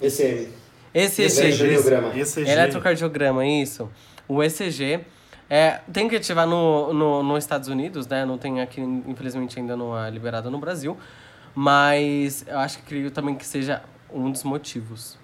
ECM. Esse ECG. Eletrocardiograma, isso. O ECG é, tem que ativar no, no, nos Estados Unidos, né? Não tem aqui, infelizmente, ainda não é liberado no Brasil. Mas eu acho que creio também que seja um dos motivos.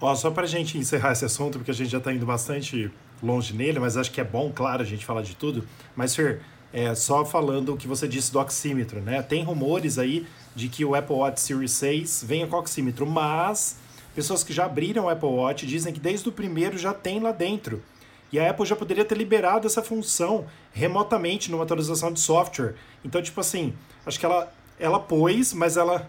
Ó, só pra gente encerrar esse assunto, porque a gente já tá indo bastante longe nele, mas acho que é bom, claro, a gente falar de tudo. Mas, Fer, é, só falando o que você disse do oxímetro, né? Tem rumores aí de que o Apple Watch Series 6 venha com oxímetro, mas pessoas que já abriram o Apple Watch dizem que desde o primeiro já tem lá dentro. E a Apple já poderia ter liberado essa função remotamente numa atualização de software. Então, tipo assim, acho que ela, ela pôs, mas ela.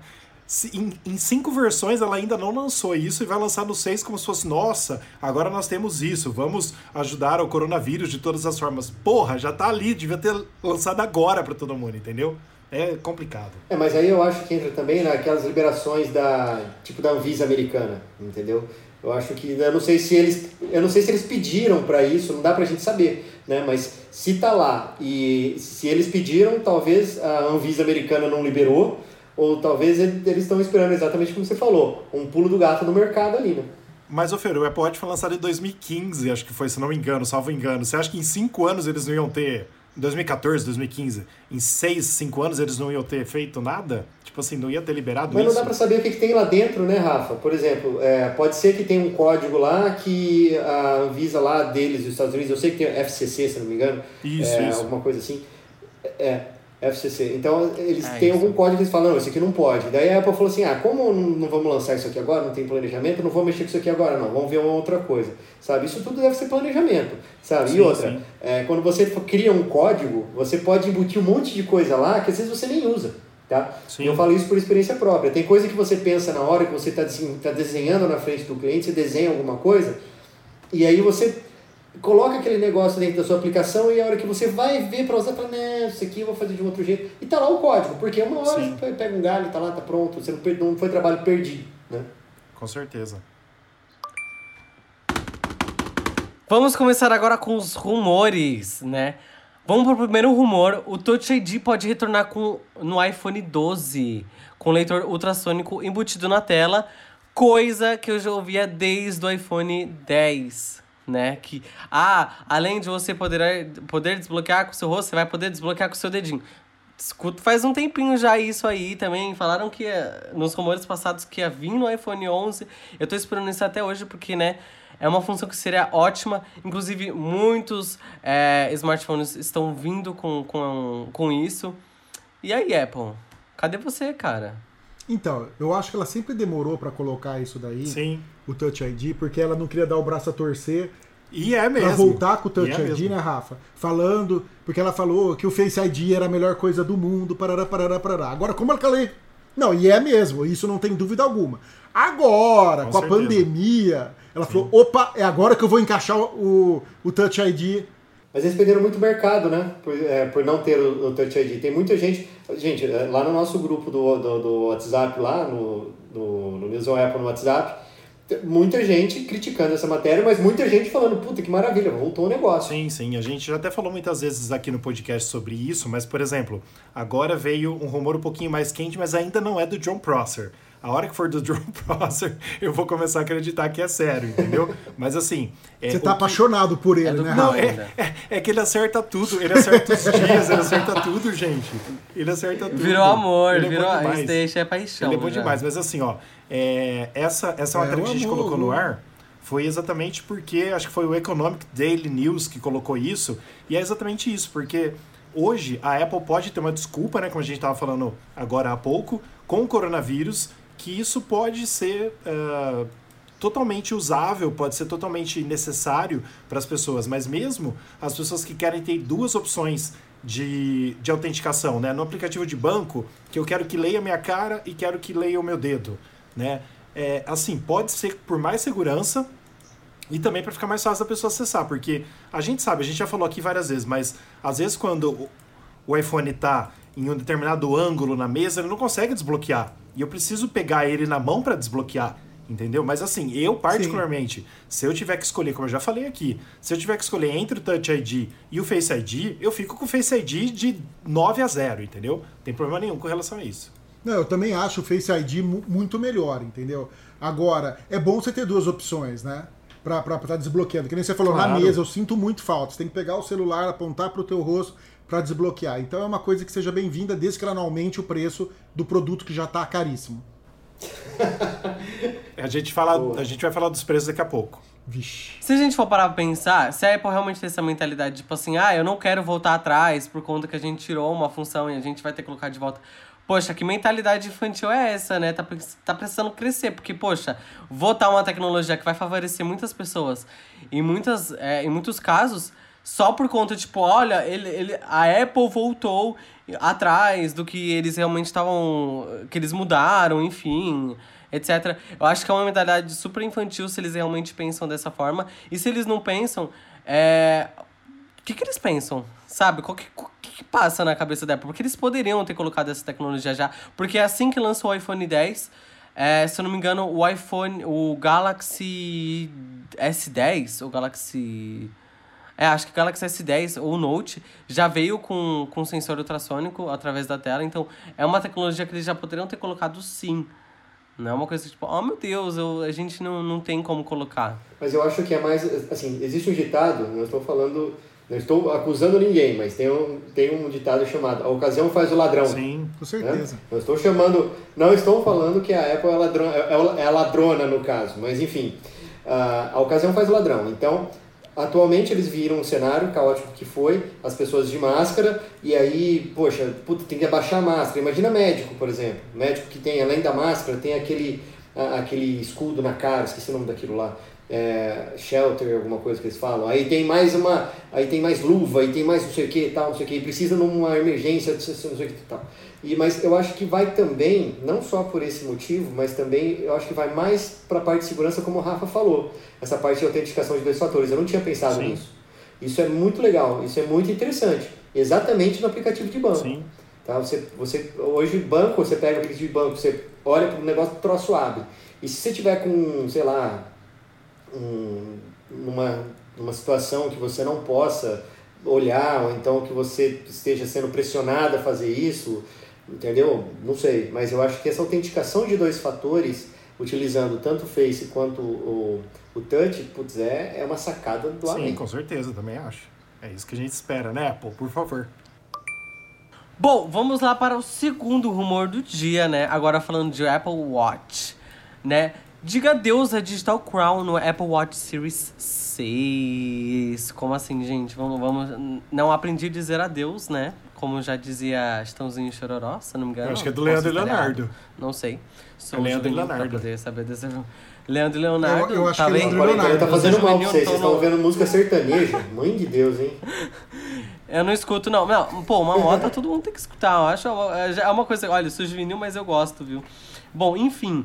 Em, em cinco versões ela ainda não lançou isso e vai lançar no seis como se fosse, nossa, agora nós temos isso, vamos ajudar o coronavírus de todas as formas. Porra, já tá ali, devia ter lançado agora para todo mundo, entendeu? É complicado. É, mas aí eu acho que entra também naquelas liberações da, tipo, da Anvisa americana, entendeu? Eu acho que eu não sei se eles, eu não sei se eles pediram para isso, não dá para a gente saber, né? Mas se tá lá e se eles pediram, talvez a Anvisa americana não liberou, ou talvez eles estão esperando exatamente como você falou, um pulo do gato no mercado ali, né? Mas, Fer, o Apple Watch foi lançado em 2015, acho que foi, se não me engano, salvo engano. Você acha que em cinco anos eles não iam ter 2014, 2015, em 6, 5 anos eles não iam ter feito nada? Tipo assim, não ia ter liberado Mas isso? não dá para saber o que, que, tem lá dentro, né, Rafa? Por exemplo, é, pode ser que tenha um código lá que a Anvisa lá deles, dos Estados Unidos, eu sei que tem FCC, se não me engano. Isso, é, isso. Alguma coisa assim. É, FCC. Então, eles é têm isso. algum código que eles falam, não, isso aqui não pode. Daí a Apple falou assim, ah, como não vamos lançar isso aqui agora, não tem planejamento, não vou mexer com isso aqui agora, não, vamos ver uma outra coisa, sabe? Isso tudo deve ser planejamento, sabe? Sim, e outra, é, quando você cria um código, você pode embutir um monte de coisa lá que às vezes você nem usa, tá? Sim. Eu falo isso por experiência própria. Tem coisa que você pensa na hora que você está tá desenhando na frente do cliente, você desenha alguma coisa, e aí você coloca aquele negócio dentro da sua aplicação e a hora que você vai ver para usar, fala, né, isso aqui eu vou fazer de um outro jeito. E tá lá o código, porque uma hora Sim. você pega um galho, tá lá, tá pronto, você não, não foi trabalho perdido, né? Com certeza. Vamos começar agora com os rumores, né? Vamos pro primeiro rumor. O Touch ID pode retornar com, no iPhone 12, com leitor ultrassônico embutido na tela, coisa que eu já ouvia desde o iPhone 10 né? Que, ah, além de você poder, poder desbloquear com o seu rosto, você vai poder desbloquear com o seu dedinho. Escuto faz um tempinho já isso aí também. Falaram que eh, nos rumores passados que ia vir no iPhone 11. Eu tô esperando isso até hoje porque, né? É uma função que seria ótima. Inclusive, muitos é, smartphones estão vindo com, com, com isso. E aí, Apple? Cadê você, cara? Então, eu acho que ela sempre demorou para colocar isso daí. Sim o Touch ID, porque ela não queria dar o braço a torcer E é mesmo. Pra voltar com o Touch é ID, mesmo. né, Rafa? Falando, porque ela falou que o Face ID era a melhor coisa do mundo, parará, parará, parará. Agora, como ela lê? Não, e é mesmo, isso não tem dúvida alguma. Agora, Com com, a pandemia, ela falou: opa, é agora que eu vou encaixar o, o Touch ID. Mas eles perderam muito mercado, né? Por, é, por não ter o, o Touch ID. Tem muita gente. Gente, é, lá no nosso grupo do, do, do WhatsApp, lá no, no, no News on Apple no WhatsApp, muita gente criticando essa matéria, mas muita gente falando, puta que maravilha, voltou o negócio. Sim, sim. A gente já até falou muitas vezes aqui no podcast sobre isso, mas, por exemplo, agora veio um rumor um pouquinho mais quente, mas ainda não é do John Prosser. A hora que for do (laughs) John Prosser, eu vou começar a acreditar que é sério, entendeu? Mas assim. é, Você tá que- apaixonado por ele, É do né, Não, Rafa? Não, é, é, é que ele acerta tudo. Ele acerta os dias, ele acerta tudo, gente. Ele acerta tudo. Virou amor, Ele é virou. deixa é paixão. Ele é bom já. demais, mas assim, ó, é, essa, essa É, matéria que a gente colocou no ar foi exatamente porque acho que foi o Economic Daily News que colocou isso, e é exatamente isso, porque hoje a Apple pode ter uma desculpa, né, como a gente estava falando agora há pouco, com o coronavírus, que isso pode ser ah, totalmente usável, pode ser totalmente necessário para as pessoas, mas mesmo as pessoas que querem ter duas opções de, de autenticação, né? No aplicativo de banco, que eu quero que leia minha cara e quero que leia o meu dedo, né? É, assim, pode ser por mais segurança e também para ficar mais fácil da pessoa acessar, porque a gente sabe, a gente já falou aqui várias vezes, mas às vezes quando o iPhone está em um determinado ângulo na mesa, ele não consegue desbloquear. E eu preciso pegar ele na mão para desbloquear, entendeu? Mas assim, eu particularmente, se eu tiver que escolher, como eu já falei aqui, se eu tiver que escolher entre o Touch ID e o Face ID, eu fico com o Face ID de 9 a 0, entendeu? Não tem problema nenhum com relação a isso. Não, eu também acho o Face ID mu- muito melhor, entendeu? Agora, é bom você ter duas opções, né? Pra estar desbloqueando. Que nem você falou, Claro. na mesa eu sinto muito falta. Você tem que pegar o celular, apontar pro teu rosto pra desbloquear. Então é uma coisa que seja bem-vinda, desde que ela não aumente o preço do produto que já tá caríssimo. (laughs) A gente, fala, Boa. a gente vai falar dos preços daqui a pouco. Vixe. Se a gente for parar pra pensar, se a Apple realmente tem essa mentalidade, tipo assim, ah, eu não quero voltar atrás por conta que a gente tirou uma função e a gente vai ter que colocar de volta. Poxa, que mentalidade infantil é essa, né? Tá, tá precisando crescer, porque, poxa, votar uma tecnologia que vai favorecer muitas pessoas, em, muitas, é, em muitos casos, só por conta, tipo, olha, ele, ele, a Apple voltou atrás do que eles realmente estavam. que eles mudaram, enfim etc. Eu acho que é uma mentalidade super infantil se eles realmente pensam dessa forma. E se eles não pensam, é... o que, que eles pensam? Sabe? Qual que, que, passa na cabeça da Apple? Porque eles poderiam ter colocado essa tecnologia já. Porque assim que lançou o iPhone 10, é, se eu não me engano, o iPhone, o Galaxy S10, o Galaxy. É, acho que o Galaxy S10 ou o Note já veio com, com sensor ultrassônico através da tela. Então, é uma tecnologia que eles já poderiam ter colocado sim. Não é uma coisa tipo, oh meu Deus, eu, a gente não, não tem como colocar. Mas eu acho que é mais, assim, existe um ditado, não estou falando, não estou acusando ninguém, mas tem um, tem um ditado chamado a ocasião faz o ladrão. Sim. Com né? certeza. Não estou chamando, não estou falando que a Apple é, ladrão, é, é ladrona no caso, mas enfim, a, a ocasião faz o ladrão. Então, atualmente eles viram um cenário caótico que foi, as pessoas de máscara, e aí, poxa, puta, tem que abaixar a máscara. Imagina médico, por exemplo, médico que tem, além da máscara, tem aquele, a- aquele escudo na cara, esqueci o nome daquilo lá. É, shelter, alguma coisa que eles falam. Aí tem mais uma, aí tem mais luva, aí tem mais não sei o que e tal, não sei o que, precisa numa emergência, não sei o que e tal. E, mas eu acho que vai também, não só por esse motivo, mas também eu acho que vai mais para a parte de segurança, como o Rafa falou, essa parte de autenticação de dois fatores. Eu não tinha pensado Sim. nisso. Isso é muito legal, isso é muito interessante. Exatamente no aplicativo de banco. Sim. Tá? Você, você, hoje, banco, você pega o aplicativo de banco, você olha para o negócio, troço abre. E se você tiver com, sei lá, um, numa, numa situação que você não possa olhar, ou então que você esteja sendo pressionado a fazer isso, entendeu? Não sei, mas eu acho que essa autenticação de dois fatores, utilizando tanto o Face quanto o, o Touch, putz, é, é uma sacada do Sim, além. com certeza, também acho. É isso que a gente espera, né, Apple? Por favor. Bom, vamos lá para o segundo rumor do dia, né? Agora falando de Apple Watch, né? Diga adeus a Digital Crown no Apple Watch Series 6. Como assim, gente? Vamos, vamos. Não aprendi a dizer adeus, né? Como já dizia Estãozinho Chororó, se não me engano. Eu acho que é do Leandro e Leonardo. Não sei. Sou É Leandro e juvenil pra Leonardo. poder saber desse... Leandro e Leonardo. Eu- eu acho tá que é bem? Leandro e então ele tá Leonardo. fazendo mal pra vocês. Vocês estão ouvindo música sertaneja. Mãe de Deus, hein? (laughs) Eu não escuto, não. não pô, uma moto todo mundo tem que escutar. Eu acho é uma coisa. Olha, eu sou juvenil, mas eu gosto, viu? Bom, enfim.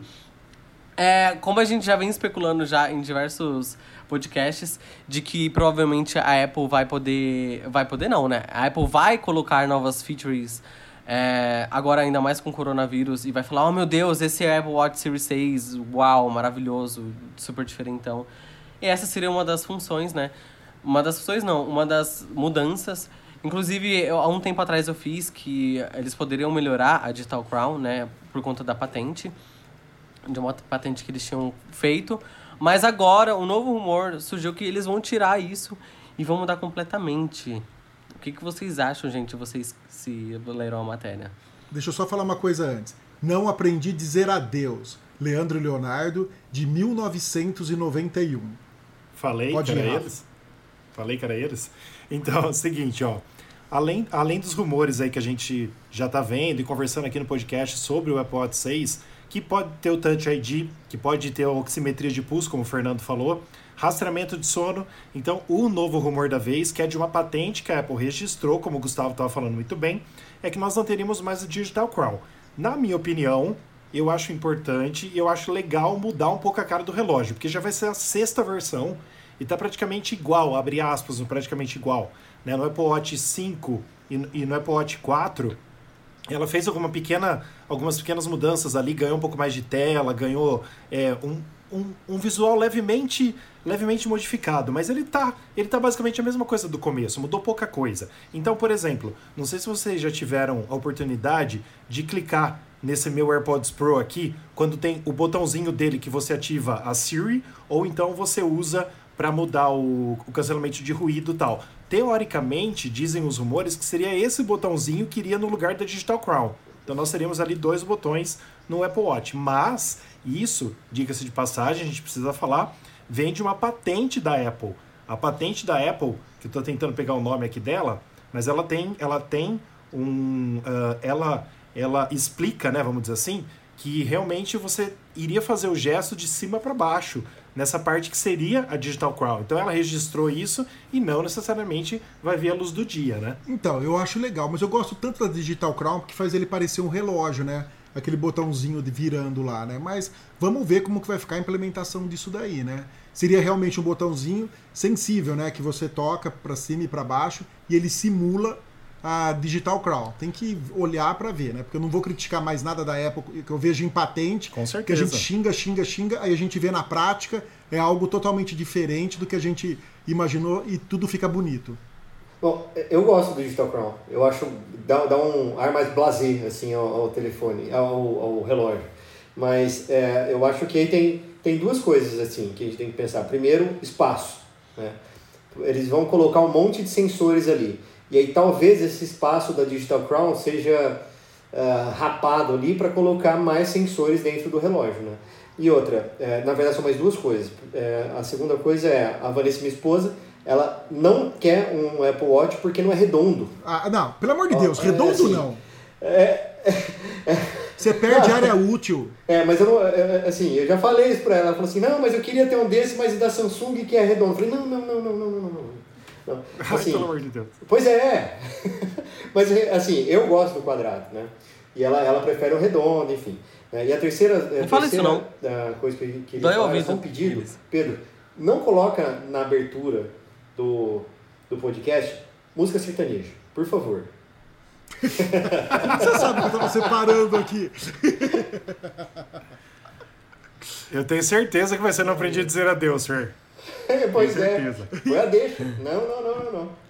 É, como a gente já vem especulando já em diversos podcasts de que provavelmente a Apple vai poder. Vai poder não, né? A Apple vai colocar novas features. é, agora ainda mais com o coronavírus e vai falar, oh meu Deus, esse é Apple Watch Series 6, uau, maravilhoso, super diferentão. E essa seria uma das funções, né? Uma das funções não, uma das mudanças. Inclusive, eu- há um tempo atrás eu fiz que eles poderiam melhorar a Digital Crown, né? Por conta da patente. De uma patente que eles tinham feito. Mas agora, um novo rumor surgiu que eles vão tirar isso e vão mudar completamente. O que, que vocês acham, gente? Vocês se leram a matéria. Deixa eu só falar uma coisa antes. Não aprendi a dizer adeus. Leandro e Leonardo, de 1991. Falei Pode que era ir, eles? Falei que era eles? Então (laughs) é o seguinte, ó. Além, além dos rumores aí que a gente já tá vendo e conversando aqui no podcast sobre o Apple Watch 6, que pode ter o Touch ID, que pode ter a oximetria de pulso, como o Fernando falou, rastreamento de sono. Então, o novo rumor da vez, que é de uma patente que a Apple registrou, como o Gustavo estava falando muito bem, é que nós não teríamos mais o Digital Crown. Na minha opinião, eu acho importante e eu acho legal mudar um pouco a cara do relógio, porque já vai ser a sexta versão e tá praticamente igual, abre aspas, praticamente igual. Né? No Apple Watch 5 e no- Apple Watch 4, ela fez alguma pequena, algumas pequenas mudanças ali, ganhou um pouco mais de tela, ganhou é, um, um, um visual levemente, levemente modificado, mas ele tá, ele tá basicamente a mesma coisa do começo, mudou pouca coisa. Então, por exemplo, não sei se vocês já tiveram a oportunidade de clicar nesse meu AirPods Pro aqui, quando tem o botãozinho dele que você ativa a Siri, ou então você usa para mudar o, o cancelamento de ruído e tal. Teoricamente, dizem os rumores que seria esse botãozinho que iria no lugar da Digital Crown. Então nós teríamos ali dois botões no Apple Watch. Mas isso, diga-se de passagem, a gente precisa falar, vem de uma patente da Apple. A patente da Apple, que eu estou tentando pegar o nome aqui dela, mas ela tem, ela tem um, ah, ela, ela explica, né, vamos dizer assim, que realmente você iria fazer o gesto de cima para baixo nessa parte que seria a Digital Crown. Então ela registrou isso e não necessariamente vai ver a luz do dia, né? Então, eu acho legal, mas eu gosto tanto da Digital Crown que faz ele parecer um relógio, né? Aquele botãozinho de virando lá, né? Mas vamos ver como que vai ficar a implementação disso daí, né? Seria realmente um botãozinho sensível, né? Que você toca para cima e para baixo e ele simula a Digital Crown. Tem que olhar para ver, né? Porque eu não vou criticar mais nada da Apple que eu vejo em patente, Com que a certeza. gente xinga, xinga, xinga, aí a gente vê na prática é algo totalmente diferente do que a gente imaginou e tudo fica bonito. Bom, eu gosto do Digital Crown. Eu acho dá, dá um ar mais blasé assim ao, ao telefone, ao, ao relógio. Mas é, eu acho que aí tem, tem duas coisas assim que a gente tem que pensar. Primeiro, espaço. Né? Eles vão colocar um monte de sensores ali. E aí talvez esse espaço da Digital Crown seja uh, rapado ali para colocar mais sensores dentro do relógio, né? E outra, é, na verdade são mais duas coisas. É, a segunda coisa é, a Vanessa, minha esposa, ela não quer um Apple Watch porque não é redondo. Ah, não, pelo amor de Deus, ah, redondo é, assim, não. É, Você perde área útil. É, mas eu não, assim, eu já falei isso pra ela. Ela falou assim, não, mas eu queria ter um desse, mas da Samsung que é redondo. Eu falei, não, não, não, não, não, não, não. (laughs) Assim, pelo amor de Deus. Pois é, (laughs) mas assim, eu gosto do quadrado, né? E ela, ela prefere o redondo, enfim. né? E a terceira, a Não fala isso, terceira não. ah, coisa que eu queria Dói falar só um pedido. Pedro, não coloca na abertura do, do podcast música sertaneja, por favor. Você sabe que eu tava separando aqui. (laughs) Eu tenho certeza que vai ser não aprendi a dizer adeus, Fer. (laughs) pois é, foi a deixa. Não, não, não, não, não.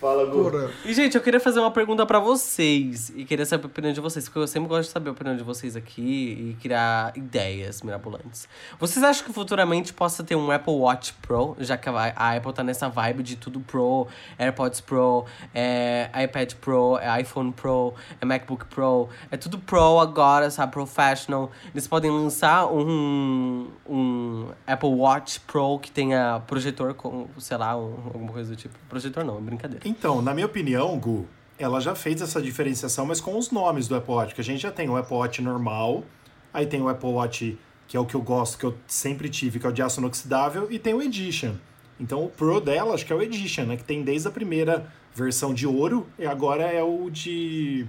Fala, Gu. Porra. E, gente, eu queria fazer uma pergunta pra vocês. E queria saber a opinião de vocês. Porque eu sempre gosto de saber a opinião de vocês aqui e criar ideias mirabolantes. Vocês acham que futuramente possa ter um Apple Watch Pro? Já que a, a Apple tá nessa vibe de tudo Pro, AirPods Pro, é, iPad Pro, é iPhone Pro, é MacBook Pro. É tudo Pro agora, sabe? Professional. Eles podem lançar um, um Apple Watch Pro que tenha projetor com, sei lá, um- alguma coisa do tipo. Projetor não, é brincadeira. Então, na minha opinião, Gu, ela já fez essa diferenciação, mas com os nomes do Apple Watch, que a gente já tem o Apple Watch normal, aí tem o Apple Watch, que é o que eu gosto, que eu sempre tive, que é o de aço inoxidável, e tem o Edition. Então, o Pro dela, acho que é o Edition, né? Que tem desde a primeira versão de ouro, e agora é o de...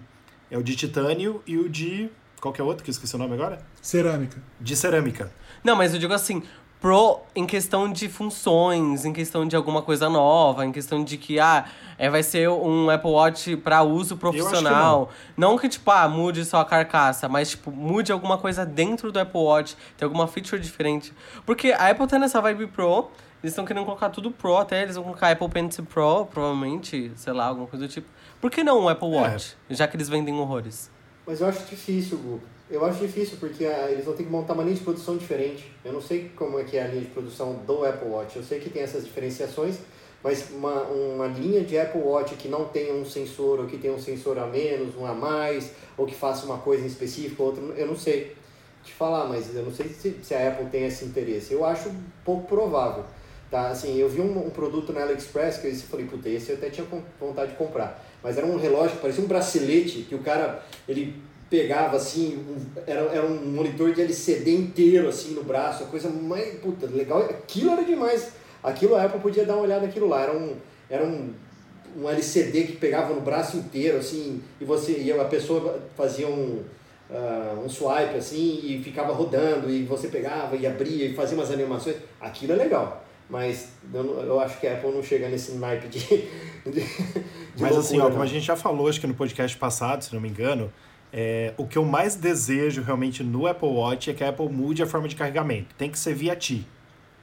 É o de titânio e o de... Qual que é o outro que eu esqueci o nome agora? Cerâmica. De cerâmica. Não, mas eu digo assim, pro em questão de funções, em questão de alguma coisa nova, em questão de que, ah, é, vai ser um Apple Watch para uso profissional. não. que, tipo, ah, mude só a carcaça, mas, tipo, mude alguma coisa dentro do Apple Watch, tem alguma feature diferente. Porque a Apple tá nessa vibe Pro, eles estão querendo colocar tudo Pro até, eles vão colocar Apple Pencil Pro, provavelmente, sei lá, alguma coisa do tipo. Por que não um Apple Watch? Já que eles vendem horrores. Mas eu acho difícil, Gu. Eu acho difícil porque ah, eles vão ter que montar uma linha de produção diferente. Eu não sei como é que é a linha de produção do Apple Watch. Eu sei que tem essas diferenciações, mas uma, uma linha de Apple Watch que não tenha um sensor, ou que tenha um sensor a menos, um a mais, ou que faça uma coisa em específico, outra, eu não sei te falar, mas eu não sei se, se a Apple tem esse interesse. Eu acho pouco provável. Tá, assim, eu vi um, um produto na AliExpress que eu falei, puta, esse eu até tinha vontade de comprar. Mas era um relógio parecia um bracelete que o cara, ele pegava assim, um- era, era um monitor de LCD inteiro assim no braço, a coisa mais, puta, legal. Aquilo era demais. Aquilo a Apple podia dar uma olhada naquilo lá. Era um, era um, um LCD que pegava no braço inteiro, assim, e você e a pessoa fazia um, ah, um swipe assim e ficava rodando, e você pegava e abria e fazia umas animações. Aquilo é legal. Mas eu, eu acho que a Apple não chega nesse naipe de. (laughs) de, de Mas assim, ó, loucura, como a gente já falou, acho que no podcast passado, se não me engano, é, o que eu mais desejo realmente no Apple Watch é que a Apple mude a forma de carregamento. Tem que ser via Ti.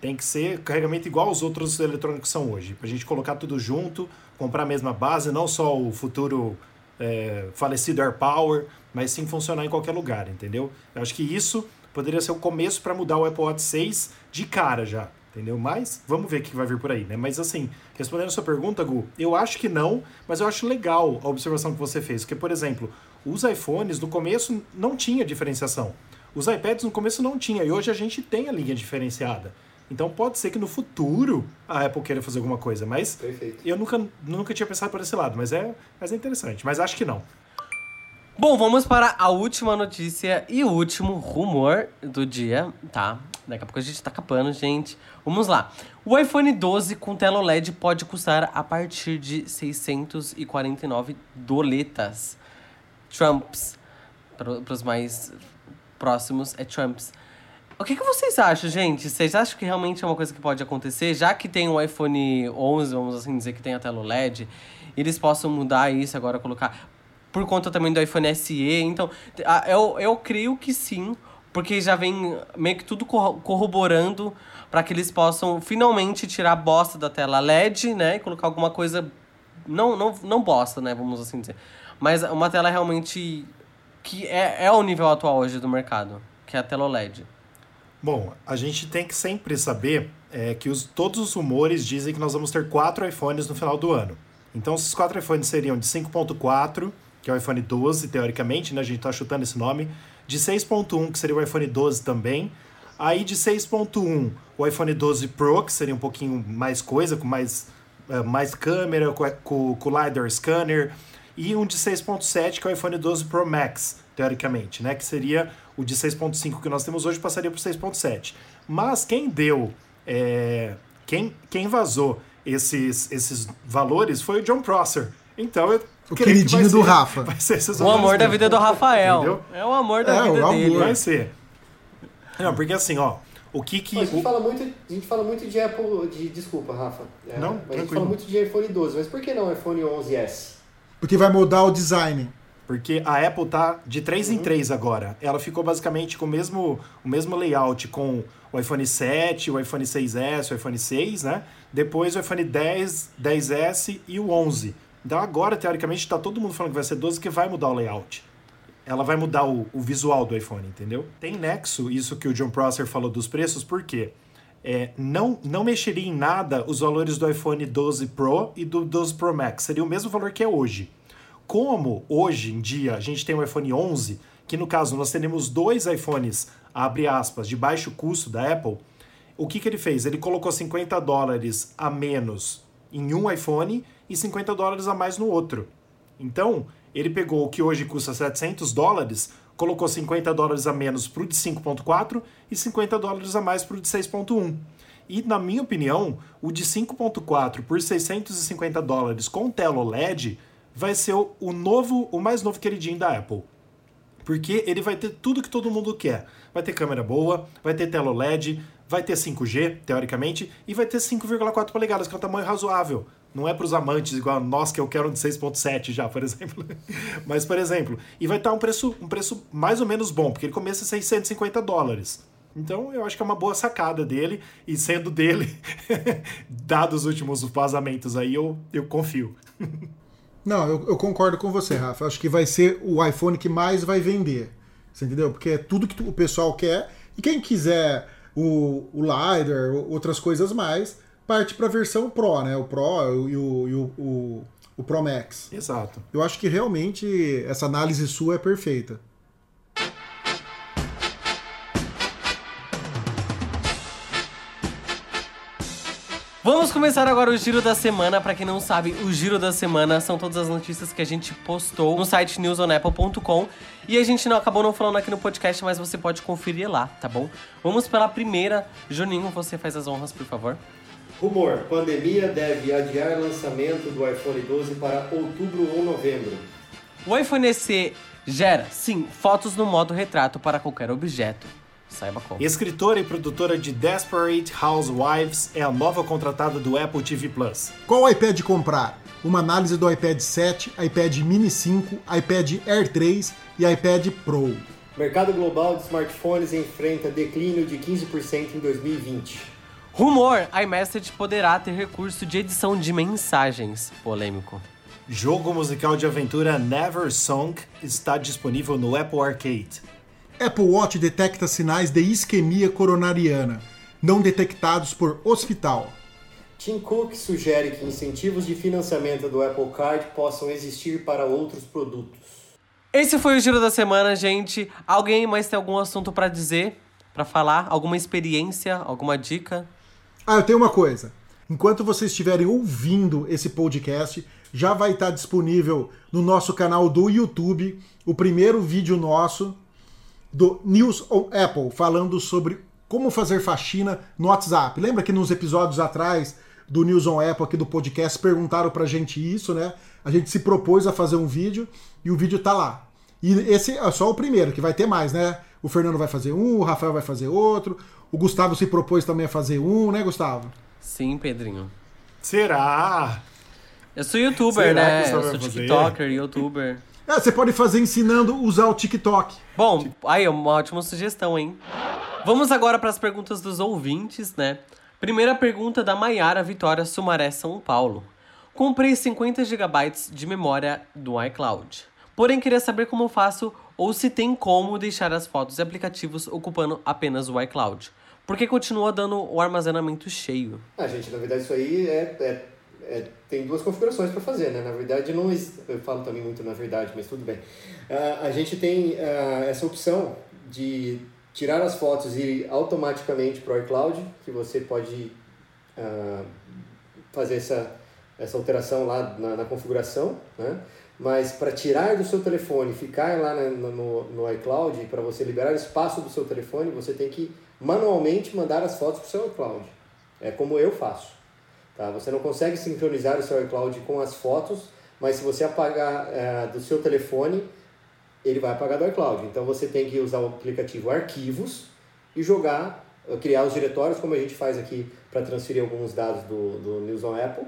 Tem que ser carregamento igual aos outros eletrônicos são hoje. Pra gente colocar tudo junto, comprar a mesma base, não só o futuro é, falecido AirPower, mas sim funcionar em qualquer lugar, entendeu? Eu acho que isso poderia ser o começo para mudar o Apple Watch 6 de cara já, entendeu? Mas vamos ver o que vai vir por aí, né? Mas assim, respondendo a sua pergunta, Gu, eu acho que não, mas eu acho legal a observação que você fez. Porque, por exemplo, os iPhones no começo não tinha diferenciação. Os iPads no começo não tinha, e hoje a gente tem a linha diferenciada. Então pode ser que no futuro a Apple queira fazer alguma coisa, mas Perfeito. eu nunca, nunca tinha pensado por esse lado, mas é, mas é interessante. Mas acho que não. Bom, vamos para a última notícia e o último rumor do dia, tá? Daqui a pouco a gente tá capando, gente. Vamos lá. O iPhone 12 com tela OLED pode custar a partir de 649 doletas. Trumps. Para os mais próximos, é Trumps. O que, que vocês acham, gente? Vocês acham que realmente é uma coisa que pode acontecer? Já que tem o iPhone 11, vamos assim dizer, que tem a tela OLED, eles possam mudar isso agora, colocar por conta também do iPhone SE. Então, eu, eu creio que sim, porque já vem meio que tudo corro- corroborando para que eles possam finalmente tirar a bosta da tela LED, né? E colocar alguma coisa. Não, não, não bosta, né? Vamos assim dizer. Mas uma tela realmente que é, é o nível atual hoje do mercado, que é a tela OLED. Bom, a gente tem que sempre saber é, que os, todos os rumores dizem que nós vamos ter quatro iPhones no final do ano. Então, esses quatro iPhones seriam de 5.4, que é o iPhone 12, teoricamente, né? A gente tá chutando esse nome. De 6.1, que seria o iPhone 12 também. Aí de 6.1, o iPhone 12 Pro, que seria um pouquinho mais coisa, com mais, eh, mais câmera, com, com, com LiDAR scanner. E um de 6.7, que é o iPhone 12 Pro Max, teoricamente, né? Que seria o de 6.5 que nós temos hoje, passaria para 6.7. Mas quem deu, eh, quem, quem vazou esses, esses valores foi o John Prosser. Então eu O creio que queridinho do ser- Rafa. (laughs) Vai ser esses O amor da vida do Rafael. Entendeu? É o amor da É, vida o amor. dele. Vai ser. Não, porque assim, ó, o que que. Mas a gente, o- fala muito, a gente fala muito de Apple. De, desculpa, Rafa. É, Não, mas a gente fala muito de iPhone 12, mas por que não iPhone 11S? Porque vai mudar o design. Porque a Apple tá de 3 em 3 agora. Ela ficou basicamente com o mesmo, o mesmo layout com o iPhone 7, o iPhone 6S, o iPhone 6, né? Depois o iPhone 10, 10S e o 11. Então agora, teoricamente, está todo mundo falando que vai ser 12 que vai mudar o layout. Ela vai mudar o, o visual do iPhone, entendeu? Tem nexo, isso que o John Prosser falou dos preços, por quê? É, não, não mexeria em nada os valores do iPhone 12 Pro e do 12 Pro Max. Seria o mesmo valor que é hoje. Como hoje em dia a gente tem o iPhone 11, que no caso nós teremos dois iPhones, abre aspas, de baixo custo da Apple, o que, que ele fez? Ele colocou 50 dólares a menos em um iPhone e 50 dólares a mais no outro. Então, ele pegou o que hoje custa 700 dólares, colocou 50 dólares a menos para o de 5.4 e 50 dólares a mais para o de 6.1. E, na minha opinião, o de 5.4 por 650 dólares com tela OLED vai ser o novo, o mais novo queridinho da Apple. Porque ele vai ter tudo que todo mundo quer. Vai ter câmera boa, vai ter tela OLED, vai ter 5G, teoricamente, e vai ter 5,4 polegadas, que é um tamanho razoável. Não é para os amantes igual nós que eu quero um de 6.7 já, por (laughs) exemplo. Mas, por exemplo, e vai estar um preço, um preço mais ou menos bom, porque ele começa a 650 dólares. Então eu acho que é uma boa sacada dele, e sendo dele, (laughs) dados os últimos vazamentos aí, eu, eu confio. (laughs) Não, eu, eu, concordo com você, Rafa. Acho que vai ser o iPhone que mais vai vender. Você entendeu? Porque é tudo que o pessoal quer. E quem quiser o, o LiDAR, outras coisas mais, parte para a versão Pro, né? O Pro e o, e o, o, o Pro Max. Exato. Eu acho que realmente essa análise sua é perfeita. Vamos começar agora o Giro da Semana. Para quem não sabe, o Giro da Semana são todas as notícias que a gente postou no site newsonapple.com e a gente não acabou não falando aqui no podcast, mas você pode conferir lá, tá bom? Vamos pela primeira. Juninho, você faz as honras, por favor. Rumor: pandemia deve adiar lançamento do iPhone 12 para outubro ou novembro. O iPhone SE gera, sim, fotos no modo retrato para qualquer objeto. Saiba como. Escritora e produtora de Desperate Housewives é a nova contratada do Apple TV Plus. Qual iPad comprar? Uma análise do iPad 7, iPad Mini 5, iPad Air 3 e iPad Pro. Mercado global de smartphones enfrenta declínio de 15% em 2020. Rumor: iMessage poderá ter recurso de edição de mensagens. Polêmico. Jogo musical de aventura Never Song está disponível no Apple Arcade. Apple Watch detecta sinais de isquemia coronariana, não detectados por hospital. Tim Cook sugere que incentivos de financiamento do Apple Card possam existir para outros produtos. Esse foi o giro da semana, gente. Alguém mais tem algum assunto para dizer, para falar? Alguma experiência, alguma dica? Ah, eu tenho uma coisa. Enquanto vocês estiverem ouvindo esse podcast, já vai estar disponível no nosso canal do YouTube o primeiro vídeo nosso do News on Apple, falando sobre como fazer faxina no WhatsApp. Lembra que nos episódios atrás do News on Apple aqui do podcast perguntaram pra gente isso, né? A gente se propôs a fazer um vídeo e o vídeo tá lá. E esse é só o primeiro, que vai ter mais, né? O Fernando vai fazer um, o Rafael vai fazer outro, o Gustavo se propôs também a fazer um, né, Gustavo? Sim, Pedrinho. Será? Eu sou youtuber, Será né? Eu sou tiktoker, youtuber. É, você pode fazer ensinando a usar o TikTok. Bom, aí, uma ótima sugestão, hein? Vamos agora para as perguntas dos ouvintes, né? Primeira pergunta da Maiara Vitória Sumaré São Paulo. Comprei 50 GB de memória do iCloud. Porém, queria saber como faço ou se tem como deixar as fotos e aplicativos ocupando apenas o iCloud. Porque continua dando o armazenamento cheio. Ah, gente, na verdade isso aí é, é é, tem duas configurações para fazer, né? Na verdade, não eu falo também muito na verdade, mas tudo bem. Uh, a gente tem uh, essa opção de tirar as fotos e ir automaticamente para o iCloud, que você pode uh, fazer essa, essa alteração lá na, na configuração, né? Mas para tirar do seu telefone ficar lá no, no, no iCloud, para você liberar espaço do seu telefone, você tem que manualmente mandar as fotos para o seu iCloud. É como eu faço. Tá? Você não consegue sincronizar o seu iCloud com as fotos, mas se você apagar é, do seu telefone, ele vai apagar do iCloud. Então você tem que usar o aplicativo Arquivos e jogar, criar os diretórios, como a gente faz aqui para transferir alguns dados do, do News on Apple.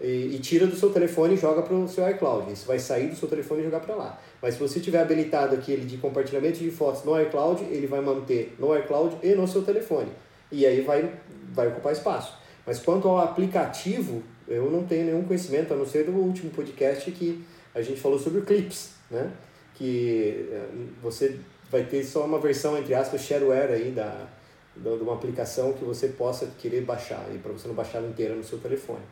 E, e tira do seu telefone e joga para o seu iCloud. Isso vai sair do seu telefone e jogar para lá. Mas se você tiver habilitado aquele de compartilhamento de fotos no iCloud, ele vai manter no iCloud e no seu telefone. E aí vai, vai ocupar espaço. Mas quanto ao aplicativo, eu não tenho nenhum conhecimento, a não ser do último podcast que a gente falou sobre clips, né? Que eh, você vai ter só uma versão, entre aspas, shareware aí da, de uma aplicação que você possa querer baixar, e para você não baixar inteira no seu telefone.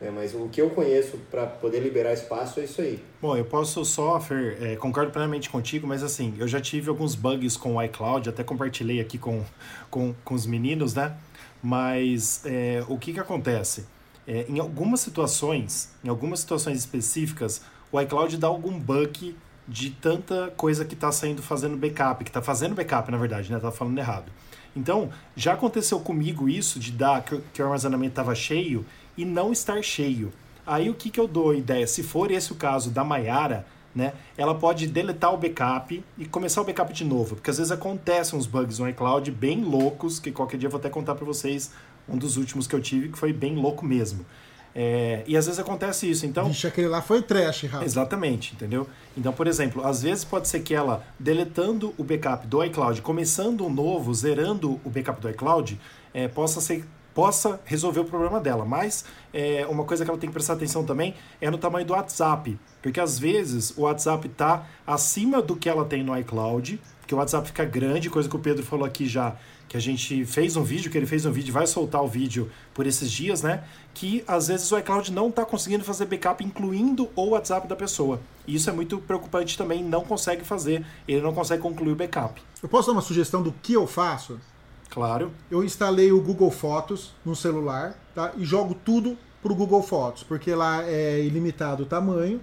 É, mas o que eu conheço para poder liberar espaço é isso aí. Bom, eu posso só, Fer, é, concordo plenamente contigo, mas assim, eu já tive alguns bugs com o iCloud, até compartilhei aqui com, com, com os meninos, né? Mas é, o que que acontece? É, em algumas situações, em algumas situações específicas, o iCloud dá algum bug de tanta coisa que está saindo fazendo backup, que está fazendo backup, na verdade, né? Tá falando errado. Então, já aconteceu comigo isso de dar que, que o armazenamento estava cheio e não estar cheio. Aí o que, que eu dou ideia? Se for esse o caso da Maiara, né, ela pode deletar o backup e começar o backup de novo, porque às vezes acontecem uns bugs no iCloud bem loucos, que qualquer dia eu vou até contar para vocês um dos últimos que eu tive, que foi bem louco mesmo. É, e às vezes acontece isso, então... Vixe, aquele lá foi trash, Rafa. Exatamente, entendeu? Então, por exemplo, às vezes pode ser que ela, deletando o backup do iCloud, começando um novo, zerando o backup do iCloud, é, possa ser possa resolver o problema dela. Mas é, uma coisa que ela tem que prestar atenção também é no tamanho do WhatsApp. Porque às vezes o WhatsApp está acima do que ela tem no iCloud, porque o WhatsApp fica grande, coisa que o Pedro falou aqui já, que a gente fez um vídeo, que ele fez um vídeo, vai soltar o vídeo por esses dias, né? Que às vezes o iCloud não está conseguindo fazer backup, incluindo o WhatsApp da pessoa. E isso é muito preocupante também, não consegue fazer, ele não consegue concluir o backup. Eu posso dar uma sugestão do que eu faço? Claro. Eu instalei o Google Fotos no celular, tá? E jogo tudo pro Google Fotos, porque lá é ilimitado o tamanho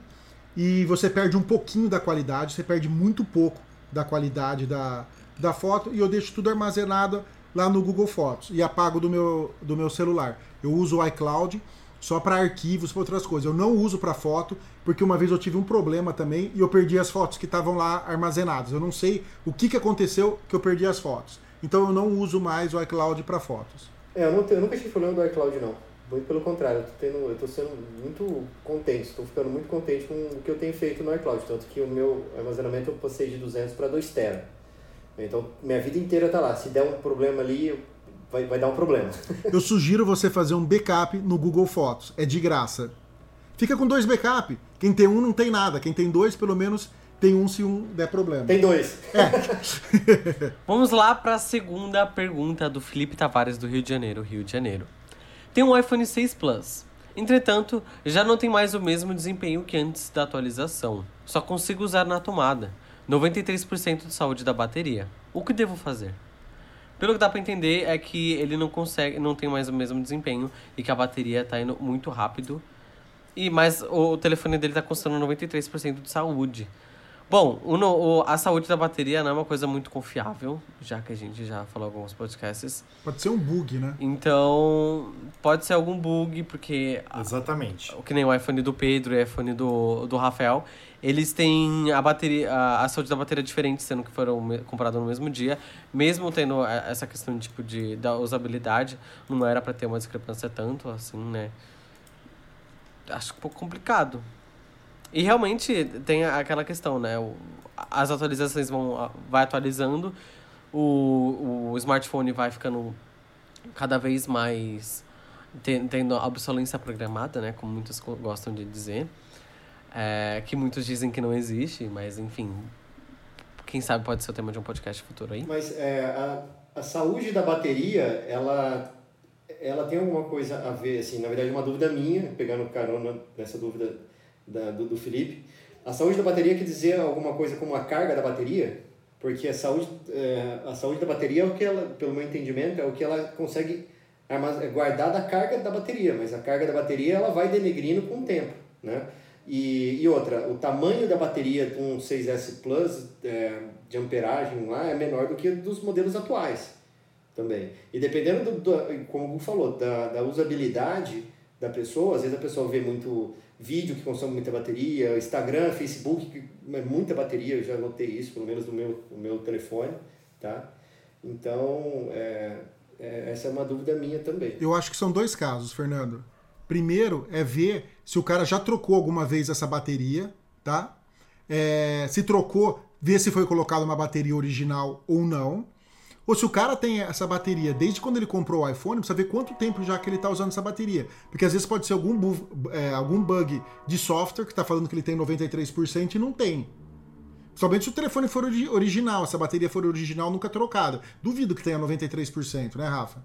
e você perde um pouquinho da qualidade, você perde muito pouco da qualidade da, da foto e eu deixo tudo armazenado lá no Google Fotos e apago do meu, do meu celular. Eu uso o iCloud só para arquivos, para outras coisas. Eu não uso para foto, porque uma vez eu tive um problema também e eu perdi as fotos que estavam lá armazenadas. Eu não sei o que, que aconteceu que eu perdi as fotos. Então eu não uso mais o iCloud para fotos. É, eu, não tenho, eu nunca tive problema do iCloud, não. Muito pelo contrário, eu tô, tendo, eu tô sendo muito contente, estou ficando muito contente com o que eu tenho feito no iCloud. Tanto que o meu armazenamento eu passei de 200 para 2 TB. Então, minha vida inteira tá lá. Se der um problema ali, vai, vai dar um problema. (laughs) eu sugiro você fazer um backup no Google Fotos. É de graça. Fica com dois backup. Quem tem um não tem nada. Quem tem dois, pelo menos tem um se um der problema. Tem dois. É. (laughs) Vamos lá para a segunda pergunta do Felipe Tavares do Rio de Janeiro, Rio de Janeiro. Tem um iPhone 6 Plus. Entretanto, já não tem mais o mesmo desempenho que antes da atualização. Só consigo usar na tomada. 93% de saúde da bateria. O que devo fazer? Pelo que dá para entender é que ele não consegue, não tem mais o mesmo desempenho e que a bateria está indo muito rápido. E mas o telefone dele está custando 93% de saúde. Bom, o, o, a saúde da bateria não é uma coisa muito confiável, já que a gente já falou alguns podcasts. Pode ser um bug, né? Então, pode ser algum bug, porque. Exatamente. A, que nem o iPhone do Pedro e o iPhone do, do Rafael, eles têm a bateria. A, a saúde da bateria diferente, sendo que foram comprados no mesmo dia. Mesmo tendo essa questão tipo, de, da usabilidade, não era para ter uma discrepância tanto assim, né? Acho um pouco complicado. E realmente tem aquela questão, né? as atualizações vão vai atualizando, o, o smartphone vai ficando cada vez mais tendo obsolência programada, né? Como muitos gostam de dizer. É, que muitos dizem que não existe, mas enfim. Quem sabe pode ser o tema de um podcast futuro aí. Mas é, a, a saúde da bateria, ela, ela tem alguma coisa a ver, assim, na verdade, uma dúvida minha, pegando carona nessa dúvida da, do, do Felipe. A saúde da bateria quer dizer alguma coisa como a carga da bateria? Porque a saúde, é, a saúde da bateria é o que ela, pelo meu entendimento, é o que ela consegue guardar da carga da bateria, mas a carga da bateria ela vai denegrindo com o tempo, né? E, e outra, o tamanho da bateria de um 6S Plus é, de amperagem lá é menor do que dos modelos atuais também. E dependendo, do, do como o Google falou, da, da usabilidade da pessoa, às vezes a pessoa vê muito vídeo que consome muita bateria, Instagram, Facebook, que é muita bateria, eu já notei isso, pelo menos no meu, no meu telefone, tá? Então, é, é, essa é uma dúvida minha também. Eu acho que são dois casos, Fernando. Primeiro é ver se o cara já trocou alguma vez essa bateria, tá? É, se trocou, ver se foi colocada uma bateria original ou não. Ou se o cara tem essa bateria desde quando ele comprou o iPhone, precisa ver quanto tempo já que ele está usando essa bateria. Porque às vezes pode ser algum, é, algum bug de software que está falando que ele tem 93% e não tem. Somente se o telefone for original, se a bateria for original, nunca trocada. Duvido que tenha 93%, né, Rafa?